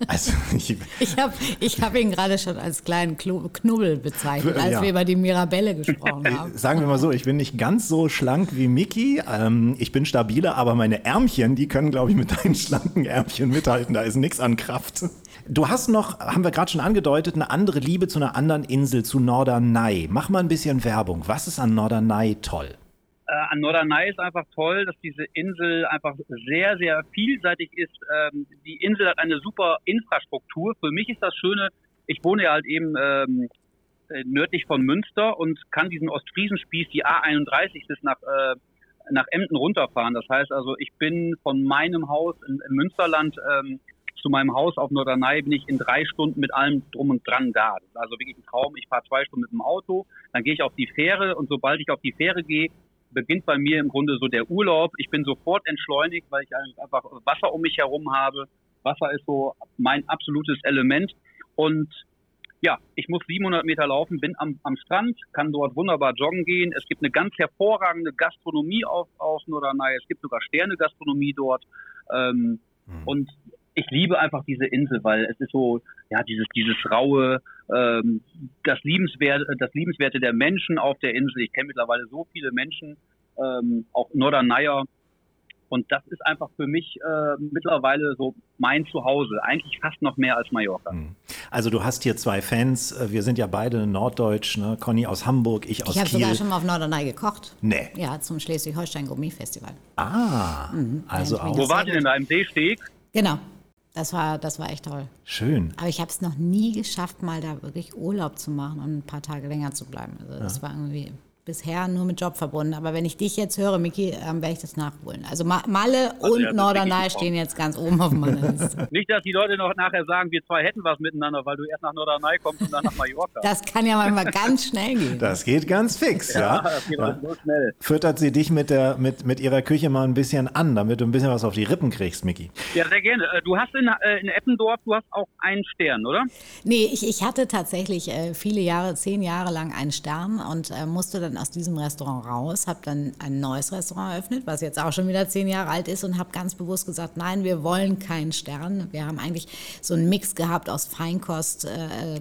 B: Also, ich,
C: Ich habe ich hab ihn gerade schon als kleinen Knubbel bezeichnet, als
B: Ja.
C: wir über die Mirabelle gesprochen haben.
B: sagen wir mal so, ich bin nicht ganz so schlank wie Mickey. Ähm, ich bin stabiler, aber meine Ärmchen, die können, glaube ich, mit deinen schlanken Ärmchen mithalten. Da ist nichts an Kraft. Du hast noch, haben wir gerade schon angedeutet, eine andere Liebe zu einer anderen Insel, zu Norderney. Mach mal ein bisschen Werbung. Was ist an Norderney toll?
E: Äh, an Norderney ist einfach toll, dass diese Insel einfach sehr, sehr vielseitig ist. Ähm, die Insel hat eine super Infrastruktur. Für mich ist das Schöne, ich wohne ja halt eben ähm, äh, nördlich von Münster und kann diesen Ostfriesenspieß, die A31 bis nach, äh, nach Emden runterfahren. Das heißt also, ich bin von meinem Haus in, im Münsterland ähm, zu meinem Haus auf Norderney bin ich in drei Stunden mit allem drum und dran da. Also wirklich ein Traum. Ich fahre zwei Stunden mit dem Auto, dann gehe ich auf die Fähre und sobald ich auf die Fähre gehe, beginnt bei mir im Grunde so der Urlaub. Ich bin sofort entschleunigt, weil ich einfach Wasser um mich herum habe. Wasser ist so mein absolutes Element. Und ja, ich muss 700 Meter laufen, bin am, am Strand, kann dort wunderbar joggen gehen. Es gibt eine ganz hervorragende Gastronomie auf, auf Norderney. Es gibt sogar Sterne-Gastronomie dort. Ähm, Und ich liebe einfach diese Insel, weil es ist so, ja, dieses, dieses raue, ähm, das Liebenswerte, das Liebenswerte der Menschen auf der Insel. Ich kenne mittlerweile so viele Menschen, ähm, auch Norderneyer. Und das ist einfach für mich äh, mittlerweile so mein Zuhause. Eigentlich fast noch mehr als Mallorca.
B: Also du hast hier zwei Fans. Äh, Wir sind ja beide norddeutsch. Ne? Conny aus Hamburg, ich aus
C: Ich habe
B: Kiel.
C: sogar schon mal auf Norderney gekocht.
B: Nee.
C: Ja, zum Schleswig-Holstein Gourmet-Festival.
B: Ah, also
C: Ja, ich
B: auch
E: Wo wart ihr denn da? Im Seesteg?
C: Genau. Das war, das war echt toll.
B: schön.
C: Aber ich habe es noch nie geschafft, mal da wirklich Urlaub zu machen und ein paar Tage länger zu bleiben. Also das war irgendwie bisher nur mit Job verbunden. Aber wenn ich dich jetzt höre, Miki, ähm, werde ich das nachholen. Also Ma Malle
E: Also,
C: und
E: ja,
C: Norderney stehen jetzt ganz oben auf meiner Liste.
E: Nicht, dass die Leute noch nachher sagen, wir zwei hätten was miteinander, weil du erst nach Norderney kommst und dann nach Mallorca.
C: Das kann ja manchmal ganz schnell gehen.
B: Das geht ganz fix, ja.
E: das geht alles so schnell.
B: Füttert sie dich mit, der, mit, mit ihrer Küche mal ein bisschen an, damit du ein bisschen was auf die Rippen kriegst, Mickey.
E: Ja, sehr gerne. Äh, Du hast in, äh, in Eppendorf, du hast auch einen Stern, oder?
C: Nee, ich, ich hatte tatsächlich äh, viele Jahre, zehn Jahre lang einen Stern und musste dann aus diesem Restaurant raus, habe dann ein neues Restaurant eröffnet, was jetzt auch schon wieder zehn Jahre alt ist und habe ganz bewusst gesagt, nein, wir wollen keinen Stern. Wir haben eigentlich so einen Mix gehabt aus Feinkost, äh,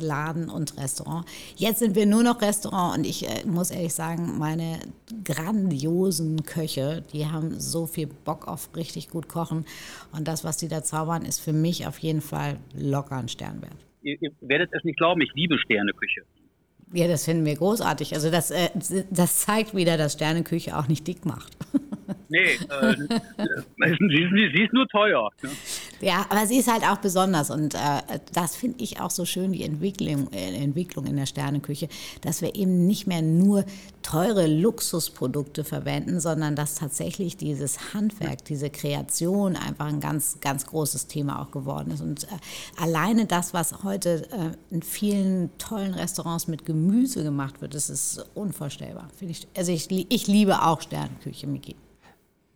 C: und Restaurant. Jetzt sind wir nur noch Restaurant und ich äh, muss ehrlich sagen, meine grandiosen Köche, die haben so viel Bock auf richtig gut kochen und das, was die da zaubern, ist für mich auf jeden Fall locker ein Stern wert.
E: Ihr, ihr werdet es nicht glauben, ich liebe Sterneküche.
C: Ja, das finden wir großartig. Also das, äh, das zeigt wieder, dass Sterneküche auch nicht dick macht.
E: Nee, äh, sie, ist, sie ist nur teuer.
C: Ja, aber sie ist halt auch besonders und äh, das finde ich auch so schön, die Entwicklung, äh, Entwicklung in der Sterneküche, dass wir eben nicht mehr nur teure Luxusprodukte verwenden, sondern dass tatsächlich dieses Handwerk, diese Kreation einfach ein ganz, ganz großes Thema auch geworden ist. Und äh, alleine das, was heute äh, in vielen tollen Restaurants mit Gemüse gemacht wird, das ist unvorstellbar. Ich, also ich, ich liebe auch Sterneküche, Miki.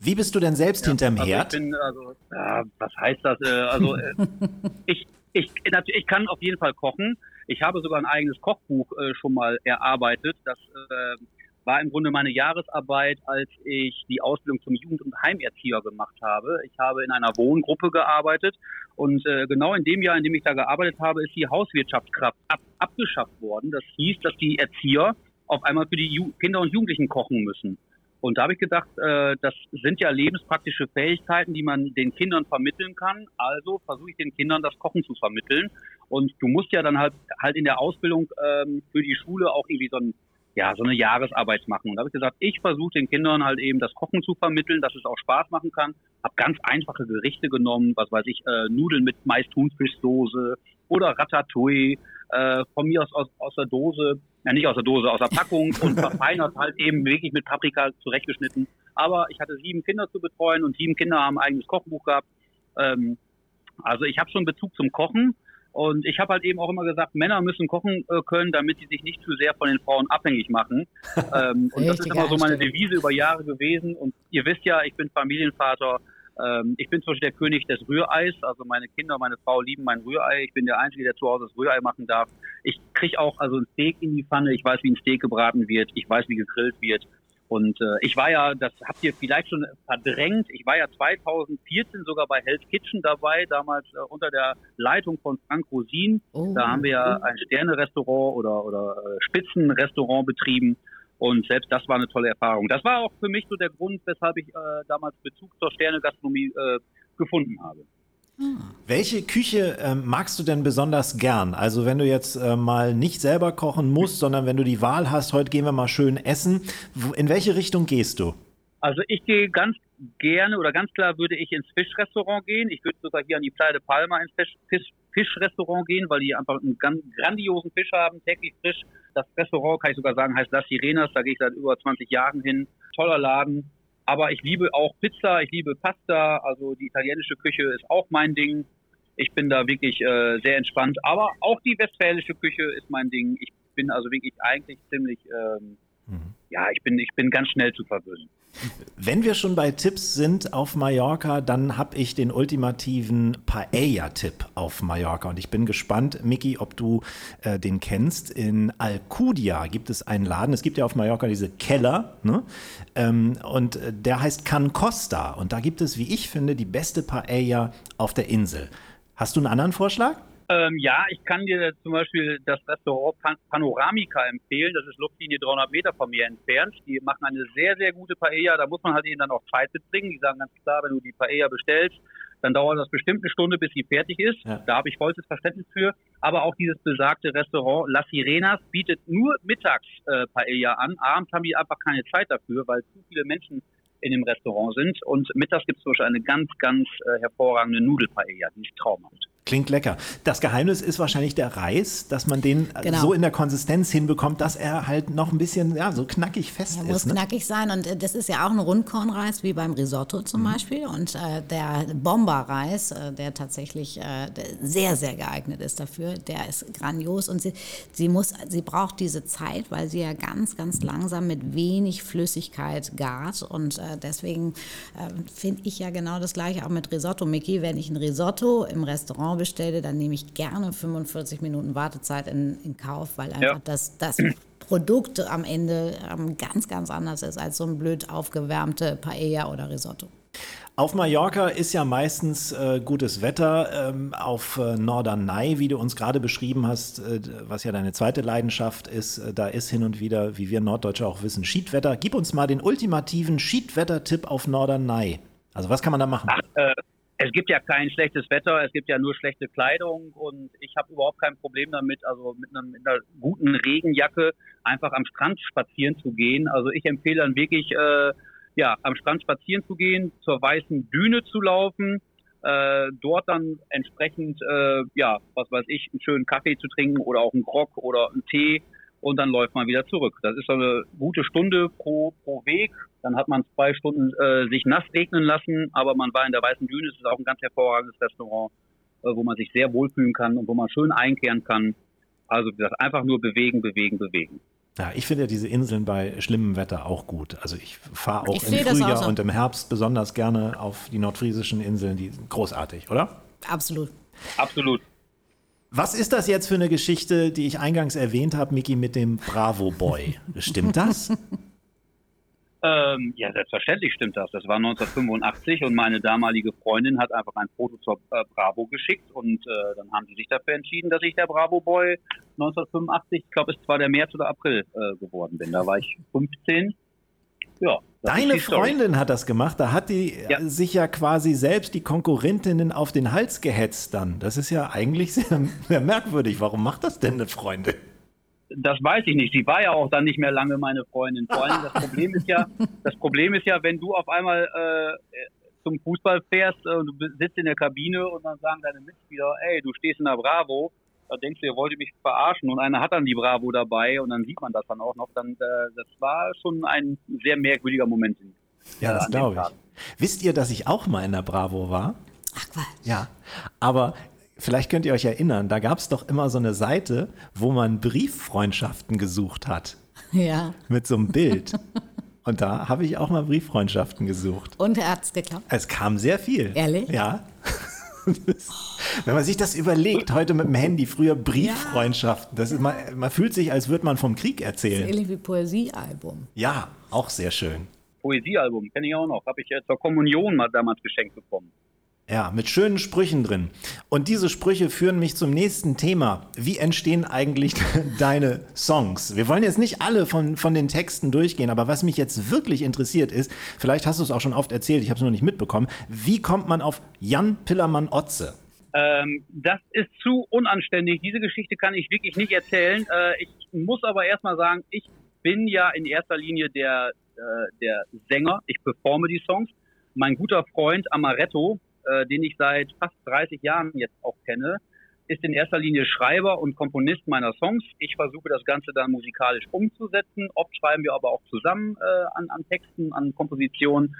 B: Wie bist du denn selbst hinterm
E: Also ich
B: Herd?
E: bin, also, ja, was heißt das? Äh, also, äh, ich, ich, ich kann auf jeden Fall kochen. Ich habe sogar ein eigenes Kochbuch äh, schon mal erarbeitet. Das äh, war im Grunde meine Jahresarbeit, als ich die Ausbildung zum Jugend- und Heimerzieher gemacht habe. Ich habe in einer Wohngruppe gearbeitet und äh, genau in dem Jahr, in dem ich da gearbeitet habe, ist die Hauswirtschaftskraft ab, abgeschafft worden. Das hieß, dass die Erzieher auf einmal für die Ju Kinder und Jugendlichen kochen müssen. Und da habe ich gedacht, äh, das sind ja lebenspraktische Fähigkeiten, die man den Kindern vermitteln kann. Also versuche ich den Kindern das Kochen zu vermitteln. Und du musst ja dann halt halt in der Ausbildung ähm, für die Schule auch irgendwie so ein ja, so eine Jahresarbeit machen. Und da habe ich gesagt, ich versuche den Kindern halt eben das Kochen zu vermitteln, dass es auch Spaß machen kann. Habe ganz einfache Gerichte genommen, was weiß ich, äh, Nudeln mit Mais Thunfischsoße oder Ratatouille, äh, von mir aus, aus aus der Dose, ja nicht aus der Dose, aus der Packung und verfeinert halt eben wirklich mit Paprika zurechtgeschnitten. Aber ich hatte sieben Kinder zu betreuen und sieben Kinder haben ein eigenes Kochbuch gehabt. Ähm, also ich habe schon Bezug zum Kochen. Und ich habe halt eben auch immer gesagt, Männer müssen kochen äh, können, damit sie sich nicht zu sehr von den Frauen abhängig machen. ähm, und das ist immer so meine. Devise über Jahre gewesen. Und ihr wisst ja, ich bin Familienvater. Ähm, ich bin zum Beispiel der König des Rühreis. Also meine Kinder, meine Frau lieben mein Rührei. Ich bin der Einzige, der zu Hause das Rührei machen darf. Ich krieg auch also ein Steak in die Pfanne. Ich weiß, wie ein Steak gebraten wird. Ich weiß, wie gegrillt wird. Und äh, ich war ja, das habt ihr vielleicht schon verdrängt, ich war ja 2014 sogar bei Hell's Kitchen dabei, damals äh, unter der Leitung von Frank Rosin.
C: Oh.
E: Da haben wir ja ein Sterne-Restaurant oder, oder äh, Spitzenrestaurant betrieben. Und selbst das war eine tolle Erfahrung. Das war auch für mich so der Grund, weshalb ich äh, damals Bezug zur Sterne-Gastronomie äh, gefunden habe.
B: Welche Küche ähm, magst du denn besonders gern? Also wenn du jetzt äh, mal nicht selber kochen musst, sondern wenn du die Wahl hast, heute gehen wir mal schön essen, in welche Richtung gehst du?
E: Also ich gehe ganz gerne oder ganz klar würde ich ins Fischrestaurant gehen. Ich würde sogar hier an die Playa de Palma ins Fisch, Fisch, Fischrestaurant gehen, weil die einfach einen ganz grandiosen Fisch haben, täglich frisch. Das Restaurant, kann ich sogar sagen, heißt Las Sirenas. Da gehe ich seit über 20 Jahren hin. Toller Laden. Aber ich liebe auch Pizza, ich liebe Pasta. Also die italienische Küche ist auch mein Ding. Ich bin da wirklich äh, sehr entspannt. Aber auch die westfälische Küche ist mein Ding. Ich bin also wirklich eigentlich ziemlich, ähm, ja, ich bin, ich bin ganz schnell zu verwöhnen.
B: Wenn wir schon bei Tipps sind auf Mallorca, dann habe ich den ultimativen Paella-Tipp auf Mallorca. Und ich bin gespannt, Miki, ob du äh, den kennst. In Alcudia gibt es einen Laden. Es gibt ja auf Mallorca diese Keller. Ne? Ähm, und äh, der heißt Can Costa. Und da gibt es, wie ich finde, die beste Paella auf der Insel. Hast du einen anderen Vorschlag?
E: Ähm, ja, ich kann dir zum Beispiel das Restaurant Pan Panoramica empfehlen. Das ist Luftlinie 300 Meter von mir entfernt. Die machen eine sehr, sehr gute Paella. Da muss man halt eben dann auch Zeit mitbringen. Die sagen ganz klar, wenn du die Paella bestellst, dann dauert das bestimmt eine Stunde, bis sie fertig ist.
B: Ja.
E: Da habe ich vollstes Verständnis für. Aber auch dieses besagte Restaurant Las Sirenas bietet nur mittags äh, Paella an. Abends haben die einfach keine Zeit dafür, weil zu viele Menschen in dem Restaurant sind. Und mittags gibt es zum Beispiel eine ganz, ganz äh, hervorragende Nudelpaella. Die ist traumhaft.
B: Klingt lecker. Das Geheimnis ist wahrscheinlich der Reis, dass man den
C: Genau.
B: so in der Konsistenz hinbekommt, dass er halt noch ein bisschen ja, so knackig fest
C: Er
B: ist.
C: muss
B: Ne?
C: knackig sein und äh, das ist ja auch ein Rundkornreis wie beim Risotto zum
B: Mhm.
C: Beispiel und äh, der Bomberreis, äh, der tatsächlich äh, der sehr sehr geeignet ist dafür, der ist grandios und sie, sie muss sie braucht diese Zeit, weil sie ja ganz ganz langsam mit wenig Flüssigkeit gart und äh, deswegen finde ich ja genau das gleiche auch mit Risotto, Mickey. Wenn ich ein Risotto im Restaurant bestelle, dann nehme ich gerne 45 Minuten Wartezeit in, in Kauf, weil einfach das das Produkt am Ende ähm, ganz, ganz anders ist als so ein blöd aufgewärmte Paella oder Risotto.
B: Auf Mallorca ist ja meistens äh, gutes Wetter. Ähm, auf äh, Norderney, wie du uns gerade beschrieben hast, äh, was ja deine zweite Leidenschaft ist, äh, da ist hin und wieder, wie wir Norddeutsche auch wissen, Schiedwetter. Gib uns mal den ultimativen Schiedwetter-Tipp auf Norderney. Also was kann man da machen?
E: Es gibt ja kein schlechtes Wetter, es gibt ja nur schlechte Kleidung und ich habe überhaupt kein Problem damit, also mit, einem, mit einer guten Regenjacke einfach am Strand spazieren zu gehen. Also ich empfehle dann wirklich, äh, ja, am Strand spazieren zu gehen, zur weißen Düne zu laufen, äh, dort dann entsprechend, äh, ja, was weiß ich, einen schönen Kaffee zu trinken oder auch einen Grog oder einen Tee und dann läuft man wieder zurück. Das ist so eine gute Stunde pro, pro Weg. Dann hat man zwei Stunden äh, sich nass regnen lassen, aber man war in der Weißen Düne. Es ist auch ein ganz hervorragendes Restaurant, äh, wo man sich sehr wohlfühlen kann und wo man schön einkehren kann. Also wie gesagt, einfach nur bewegen, bewegen, bewegen.
B: Ja, ich finde ja diese Inseln bei schlimmem Wetter auch gut. Also ich fahre auch
C: Ich
B: im
C: das auch
B: Frühjahr
C: so.
B: und im Herbst besonders gerne auf die nordfriesischen Inseln. Die sind großartig, oder?
C: Absolut.
E: Absolut.
B: Was ist das jetzt für eine Geschichte, die ich eingangs erwähnt habe, Miki, mit dem Bravo Boy? Stimmt das?
E: Ähm, ja, selbstverständlich stimmt das. Das war 1985 und meine damalige Freundin hat einfach ein Foto zur äh, Bravo geschickt und äh, dann haben sie sich dafür entschieden, dass ich der Bravo Boy 1985, ich glaube es war der März oder April äh, geworden bin. Da war ich 15. Ja.
B: Deine. Freundin hat das gemacht. Da hat die
E: Ja.
B: äh, sich ja quasi selbst die Konkurrentinnen auf den Hals gehetzt dann. Das ist ja eigentlich sehr, sehr merkwürdig. Warum macht das denn eine Freundin?
E: Das weiß ich nicht. Sie war ja auch dann nicht mehr lange meine Freundin. Vor allem das Problem ist ja, das Problem ist ja, wenn du auf einmal äh, zum Fußball fährst äh, und du sitzt in der Kabine und dann sagen deine Mitspieler, ey, du stehst in der Bravo, da denkst du, ihr wollt mich verarschen und einer hat dann die Bravo dabei und dann sieht man das dann auch noch. Dann, äh, das war schon ein sehr merkwürdiger Moment.
B: Ja, das glaube ich. Wisst ihr, dass ich auch mal in der Bravo war?
C: Ach Quatsch.
B: Ja, aber vielleicht könnt ihr euch erinnern, da gab es doch immer so eine Seite, wo man Brieffreundschaften gesucht hat
C: Ja.
B: mit so einem Bild. Und da habe ich auch mal Brieffreundschaften gesucht.
C: Und er hat es geklappt.
B: Es kam sehr viel.
C: Ehrlich?
B: Ja. Wenn man sich das überlegt, heute mit dem Handy, früher Brieffreundschaften, das ist, man, man fühlt sich, als würde man vom Krieg
C: Das ist
B: erzählen.
C: ähnlich wie Poesiealbum.
B: Ja, auch sehr schön.
E: Poesiealbum, kenne ich auch noch. Habe ich äh, zur Kommunion mal damals geschenkt bekommen.
B: Ja, mit schönen Sprüchen drin. Und diese Sprüche führen mich zum nächsten Thema. Wie entstehen eigentlich deine Songs? Wir wollen jetzt nicht alle von, von den Texten durchgehen, aber was mich jetzt wirklich interessiert ist, vielleicht hast du es auch schon oft erzählt, ich habe es noch nicht mitbekommen, wie kommt man auf Jan Pillermann-Otze?
E: Ähm, das ist zu unanständig. Diese Geschichte kann ich wirklich nicht erzählen. Äh, ich muss aber erstmal sagen, ich bin ja in erster Linie der, äh, der Sänger. Ich performe die Songs. Mein guter Freund Amaretto, äh, den ich seit fast 30 Jahren jetzt auch kenne, ist in erster Linie Schreiber und Komponist meiner Songs. Ich versuche das Ganze dann musikalisch umzusetzen. Oft schreiben wir aber auch zusammen äh, an, an Texten, an Kompositionen.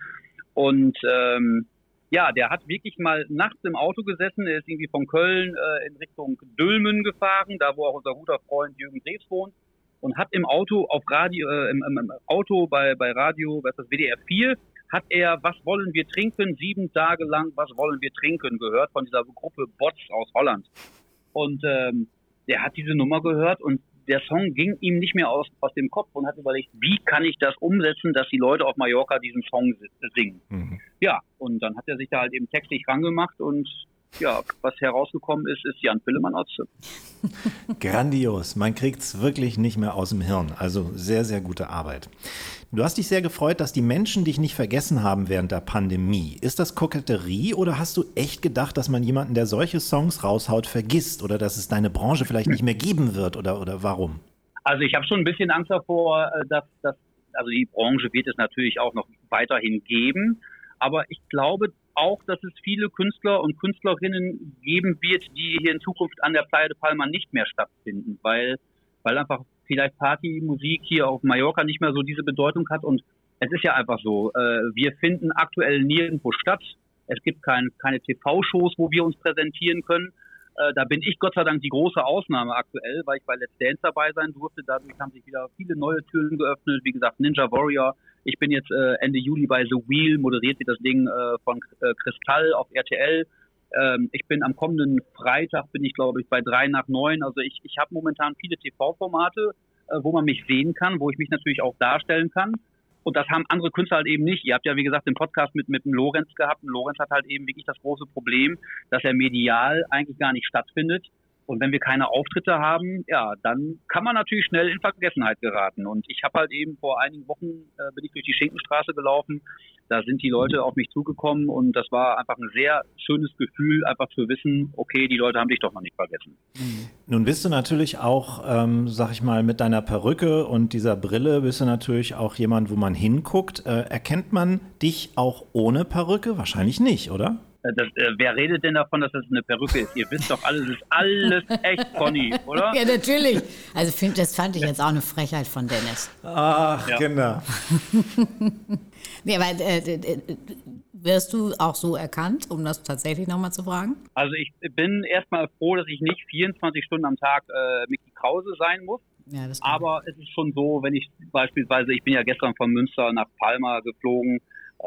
E: Und ähm, ja, der hat wirklich mal nachts im Auto gesessen. Er ist irgendwie von Köln äh, in Richtung Dülmen gefahren, da wo auch unser guter Freund Jürgen Drews wohnt. Und hat im Auto auf Radio, äh, im, im, Auto bei, bei Radio, was das, WDR 4, hat er Was wollen wir trinken? Sieben Tage lang Was wollen wir trinken gehört von dieser Gruppe Bots aus Holland. Und ähm, der hat diese Nummer gehört und der Song ging ihm nicht mehr aus, aus dem Kopf und hat überlegt, wie kann ich das umsetzen, dass die Leute auf Mallorca diesen Song si- singen. Ja, und dann hat er sich da halt eben textlich rangemacht und ja, was herausgekommen ist, ist Jan Pillemann Otze.
B: Grandios, man kriegt es wirklich nicht mehr aus dem Hirn. Also sehr, sehr gute Arbeit. Du hast dich sehr gefreut, dass die Menschen dich nicht vergessen haben während der Pandemie. Ist das Koketterie oder hast du echt gedacht, dass man jemanden, der solche Songs raushaut, vergisst oder dass es deine Branche vielleicht nicht mehr geben wird oder, oder warum?
E: Also ich habe schon ein bisschen Angst davor, äh, dass, dass also die Branche wird es natürlich auch noch weiterhin geben, aber ich glaube auch, dass es viele Künstler und Künstlerinnen geben wird, die hier in Zukunft an der Playa de Palma nicht mehr stattfinden, weil weil einfach vielleicht Partymusik hier auf Mallorca nicht mehr so diese Bedeutung hat und es ist ja einfach so, äh, wir finden aktuell nirgendwo statt. Es gibt kein, keine TV-Shows, wo wir uns präsentieren können. Äh, da bin ich Gott sei Dank die große Ausnahme aktuell, weil ich bei Let's Dance dabei sein durfte. Dadurch haben sich wieder viele neue Türen geöffnet. Wie gesagt, Ninja Warrior. Ich bin jetzt äh, Ende Juli bei The Wheel, moderiert wird das Ding äh, von äh, Kristall auf RTL. Ähm, ich bin am kommenden Freitag, bin ich glaube ich bei drei nach neun. Also ich, ich habe momentan viele TV-Formate, äh, wo man mich sehen kann, wo ich mich natürlich auch darstellen kann. Und das haben andere Künstler halt eben nicht. Ihr habt ja, wie gesagt, den Podcast mit, mit dem Lorenz gehabt. Und Lorenz hat halt eben wirklich das große Problem, dass er medial eigentlich gar nicht stattfindet. Und wenn wir keine Auftritte haben, ja, dann kann man natürlich schnell in Vergessenheit geraten. Und ich habe halt eben vor einigen Wochen äh, bin ich durch die Schinkenstraße gelaufen. Da sind die Leute auf mich zugekommen und das war einfach ein sehr schönes Gefühl, einfach zu wissen, okay, die Leute haben dich doch noch nicht vergessen.
B: Nun bist du natürlich auch, ähm, sag ich mal, mit deiner Perücke und dieser Brille bist du natürlich auch jemand, wo man hinguckt. Äh, erkennt man dich auch ohne Perücke? Wahrscheinlich nicht, oder?
E: Äh, Das, äh, wer redet denn davon, dass das eine Perücke ist? Ihr wisst doch alles, es ist alles echt Conny, oder?
C: Ja, natürlich. Also find, das fand ich jetzt auch eine Frechheit von Dennis.
B: Ach,
E: Ja.
B: genau.
C: Nee, aber äh, wirst du auch so erkannt, um das tatsächlich nochmal zu fragen?
E: Also ich bin erstmal froh, dass ich nicht 24 Stunden am Tag äh, Mickey Krause sein muss.
C: Ja.
E: Aber es ist schon so, wenn ich beispielsweise, ich bin ja gestern von Münster nach Palma geflogen,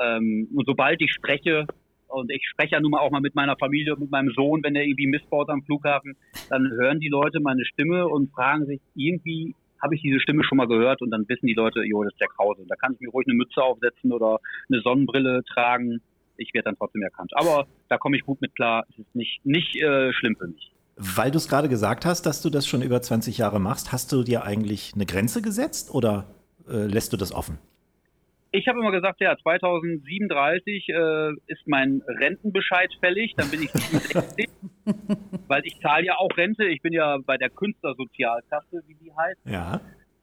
E: ähm, und sobald ich spreche, und ich spreche ja nun mal auch mal mit meiner Familie, mit meinem Sohn, wenn der irgendwie Mist baut am Flughafen, dann hören die Leute meine Stimme und fragen sich, irgendwie habe ich diese Stimme schon mal gehört und dann wissen die Leute, jo, das ist der Krause. Da kann ich mir ruhig eine Mütze aufsetzen oder eine Sonnenbrille tragen. Ich werde dann trotzdem erkannt. Aber da komme ich gut mit klar. Es ist nicht, nicht äh, schlimm für mich.
B: Weil du es gerade gesagt hast, dass du das schon über 20 Jahre machst, hast du dir eigentlich eine Grenze gesetzt oder äh, lässt du das offen?
E: Ich habe immer gesagt, ja, 2037 äh, ist mein Rentenbescheid fällig, dann bin ich 67, weil ich zahle ja auch Rente. Ich bin ja bei der Künstlersozialkasse, wie die heißt.
B: Ja.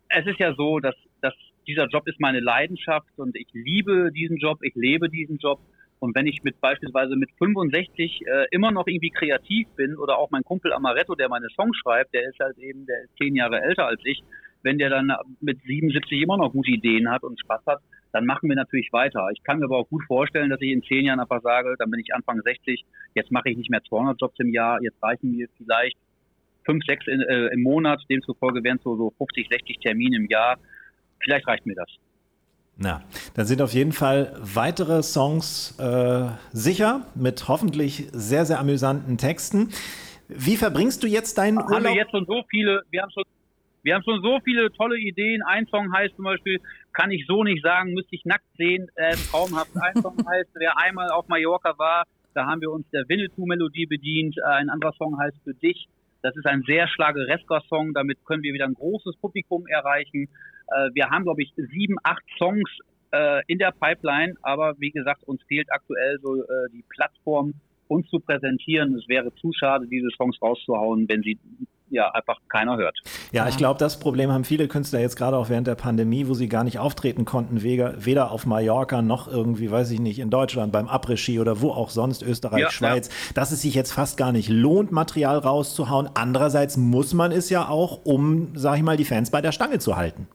E: Es ist ja so, dass, dass dieser Job ist meine Leidenschaft und ich liebe diesen Job, ich lebe diesen Job. Und wenn ich mit beispielsweise mit 65 äh, immer noch irgendwie kreativ bin oder auch mein Kumpel Amaretto, der meine Songs schreibt, der ist halt eben, der ist zehn Jahre älter als ich, wenn der dann mit 77 immer noch gute Ideen hat und Spaß hat, dann machen wir natürlich weiter. Ich kann mir aber auch gut vorstellen, dass ich in zehn Jahren einfach sage, dann bin ich Anfang 60, jetzt mache ich nicht mehr 200 Jobs im Jahr, jetzt reichen mir vielleicht fünf, sechs in, äh, im Monat, demzufolge wären es so, so 50, 60 Termine im Jahr. Vielleicht reicht mir das.
B: Na, dann sind auf jeden Fall weitere Songs äh, sicher mit hoffentlich sehr, sehr amüsanten Texten. Wie verbringst du jetzt deinen
E: Haben wir
B: Urlaub?
E: jetzt schon so viele, wir haben schon, wir haben schon so viele tolle Ideen. Ein Song heißt zum Beispiel, kann ich so nicht sagen, müsste ich nackt sehen, äh, traumhaft. Ein Song heißt, wer einmal auf Mallorca war, da haben wir uns der Winnetou-Melodie bedient. Äh, ein anderer Song heißt Für dich. Das ist ein sehr schlageresker Song, damit können wir wieder ein großes Publikum erreichen. Äh, wir haben, glaube ich, sieben, acht Songs äh, in der Pipeline, aber wie gesagt, uns fehlt aktuell so äh, die Plattform, uns zu präsentieren. Es wäre zu schade, diese Songs rauszuhauen, wenn sie ja einfach keiner hört.
B: Ja, ich glaube, das Problem haben viele Künstler jetzt gerade auch während der Pandemie, wo sie gar nicht auftreten konnten, weder, auf Mallorca noch irgendwie, weiß ich nicht, in Deutschland beim Après-Ski oder wo auch sonst, Österreich,
E: Ja,
B: Schweiz, dass es sich jetzt fast gar nicht lohnt, Material rauszuhauen. Andererseits muss man es ja auch, um, sag ich mal, die Fans bei der Stange zu halten.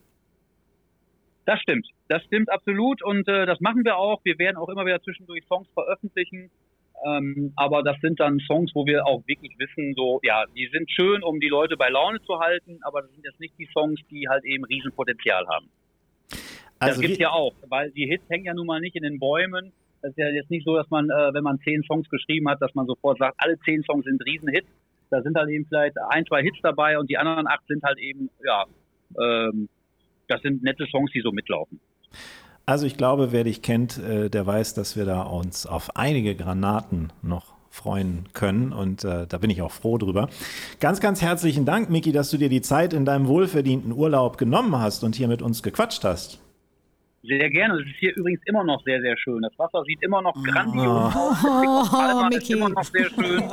E: Das stimmt. Das stimmt absolut und äh, das machen wir auch. Wir werden auch immer wieder zwischendurch Songs veröffentlichen. Ähm, aber das sind dann Songs, wo wir auch wirklich wissen, so, ja, die sind schön, um die Leute bei Laune zu halten, aber das sind jetzt nicht die Songs, die halt eben Riesenpotenzial haben.
B: Also
E: das gibt's
B: wie-
E: ja auch, weil die Hits hängen ja nun mal nicht in den Bäumen. Das ist ja jetzt nicht so, dass man, äh, wenn man zehn Songs geschrieben hat, dass man sofort sagt, alle zehn Songs sind Riesenhits. Da sind halt eben vielleicht ein, zwei Hits dabei und die anderen acht sind halt eben, ja, ähm, das sind nette Songs, die so mitlaufen.
B: Also ich glaube, wer dich kennt, äh, der weiß, dass wir da uns auf einige Granaten noch freuen können und äh, da bin ich auch froh drüber. Ganz, ganz herzlichen Dank, Miki, dass du dir die Zeit in deinem wohlverdienten Urlaub genommen hast und hier mit uns gequatscht hast.
E: Sehr gerne. Es ist hier übrigens immer noch sehr, sehr schön. Das Wasser sieht immer noch grandios aus.
C: Oh,
E: Palma ist
C: Micky.
E: immer noch sehr schön.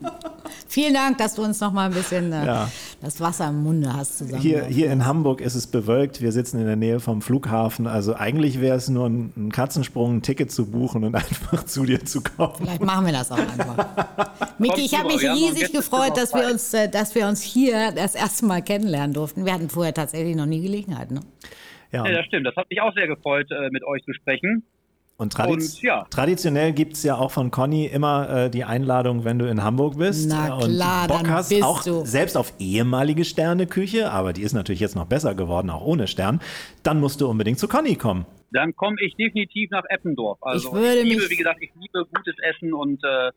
C: Vielen Dank, dass du uns noch mal ein bisschen äh,
B: Ja.
C: das Wasser im Munde hast zusammen.
B: Hier, hier in Hamburg ist es bewölkt, wir sitzen in der Nähe vom Flughafen, also eigentlich wäre es nur ein, ein Katzensprung, ein Ticket zu buchen und einfach zu dir zu kommen.
C: Vielleicht machen wir das auch einfach. Miki, ich habe mich riesig gefreut, dass wir, uns, äh, dass wir uns hier das erste Mal kennenlernen durften. Wir hatten vorher tatsächlich noch nie Gelegenheit. Ne?
B: Ja,
E: Ja, das stimmt. Das hat mich auch sehr gefreut, äh, mit euch zu sprechen.
B: Und, tradiz
E: Und, ja.
B: traditionell gibt es ja auch von Conny immer äh, die Einladung, wenn du in Hamburg bist
C: Na
B: und
C: klar,
B: Bock
C: dann
B: hast,
C: bist
B: auch
C: du.
B: selbst auf ehemalige Sterneküche, aber die ist natürlich jetzt noch besser geworden, auch ohne Stern, dann musst du unbedingt zu Conny kommen.
E: Dann komme ich definitiv nach Eppendorf. Also
C: Ich würde
E: liebe,
C: mich-
E: wie gesagt, ich liebe gutes Essen und äh,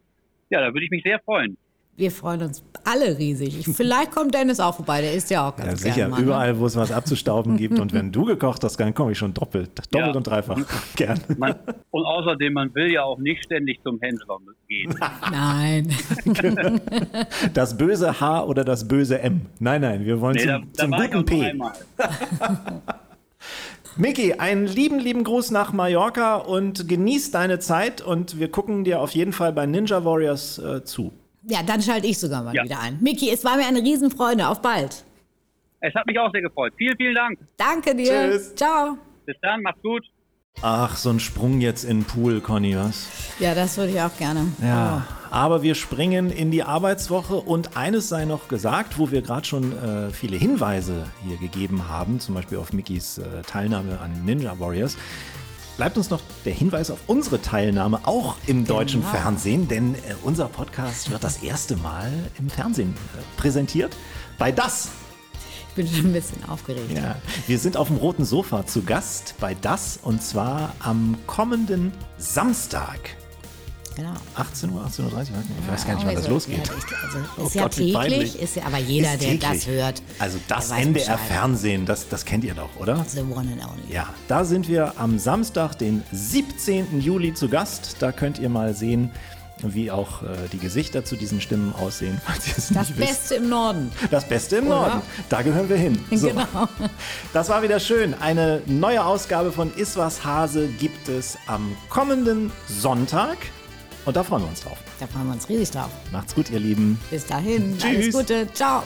E: ja, da würde ich mich sehr freuen.
C: Wir freuen uns alle riesig. Ich, vielleicht kommt Dennis auch vorbei, der ist ja auch
B: Ja,
C: ganz
B: sicher,
C: gern mal, ne?
B: überall, wo es was abzustauben gibt und wenn du gekocht hast, dann komme ich schon doppelt, doppelt
E: Ja.
B: und dreifach gern.
E: Man, und außerdem, man will ja auch nicht ständig zum Händler gehen.
C: Nein.
B: Das böse H oder das böse M. Nein, nein, wir wollen
E: Nee, da,
B: zum,
E: da
B: zum
E: ich auch
B: guten P. Miki, einen lieben, lieben Gruß nach Mallorca und genieß deine Zeit und wir gucken dir auf jeden Fall bei Ninja Warriors äh, zu.
C: Ja, dann schalte ich sogar mal
E: Ja.
C: wieder ein. Miki, es war mir eine Riesenfreude. Auf bald.
E: Es hat mich auch sehr gefreut. Vielen, vielen Dank.
C: Danke dir.
B: Tschüss.
C: Ciao.
E: Bis dann, macht's gut.
B: Ach, so ein Sprung jetzt in den Pool, Conny, was?
C: Ja, das würde ich auch gerne.
B: Ja, aber wir springen in die Arbeitswoche und eines sei noch gesagt, wo wir gerade schon äh, viele Hinweise hier gegeben haben, zum Beispiel auf Mikis äh, Teilnahme an Ninja Warriors. Bleibt uns noch der Hinweis auf unsere Teilnahme auch im deutschen
C: Genau.
B: Fernsehen, denn äh, unser Podcast wird das erste Mal im Fernsehen äh, präsentiert. Bei das
C: Ich bin schon ein bisschen aufgeregt.
B: ja, wir sind auf dem roten Sofa zu Gast bei das und zwar am kommenden Samstag.
C: Genau.
B: 18 Uhr, 18.30 Uhr, ich weiß gar nicht, wann
C: Irgendwie
B: das losgeht.
C: Ja, also,
B: Oh
C: ist ja
B: Gott,
C: täglich, ist ja, aber jeder, der das hört.
B: Also das
C: der weiß
B: NDR
C: Bescheid.
B: Fernsehen, das, das kennt ihr doch, oder?
C: The one and only.
B: Ja, da sind wir am Samstag, den 17. Juli zu Gast. Da könnt ihr mal sehen, wie auch äh, die Gesichter zu diesen Stimmen aussehen,
C: Das. Beste im Norden.
B: Das Beste im
C: Oder?
B: Norden. Da gehören wir hin. So.
C: Genau.
B: Das war wieder schön. Eine neue Ausgabe von Iswas Hase gibt es am kommenden Sonntag. Und da freuen wir uns drauf.
C: Da freuen wir uns riesig drauf.
B: Macht's gut, ihr Lieben.
C: Bis dahin.
B: Tschüss.
C: Alles Gute. Ciao.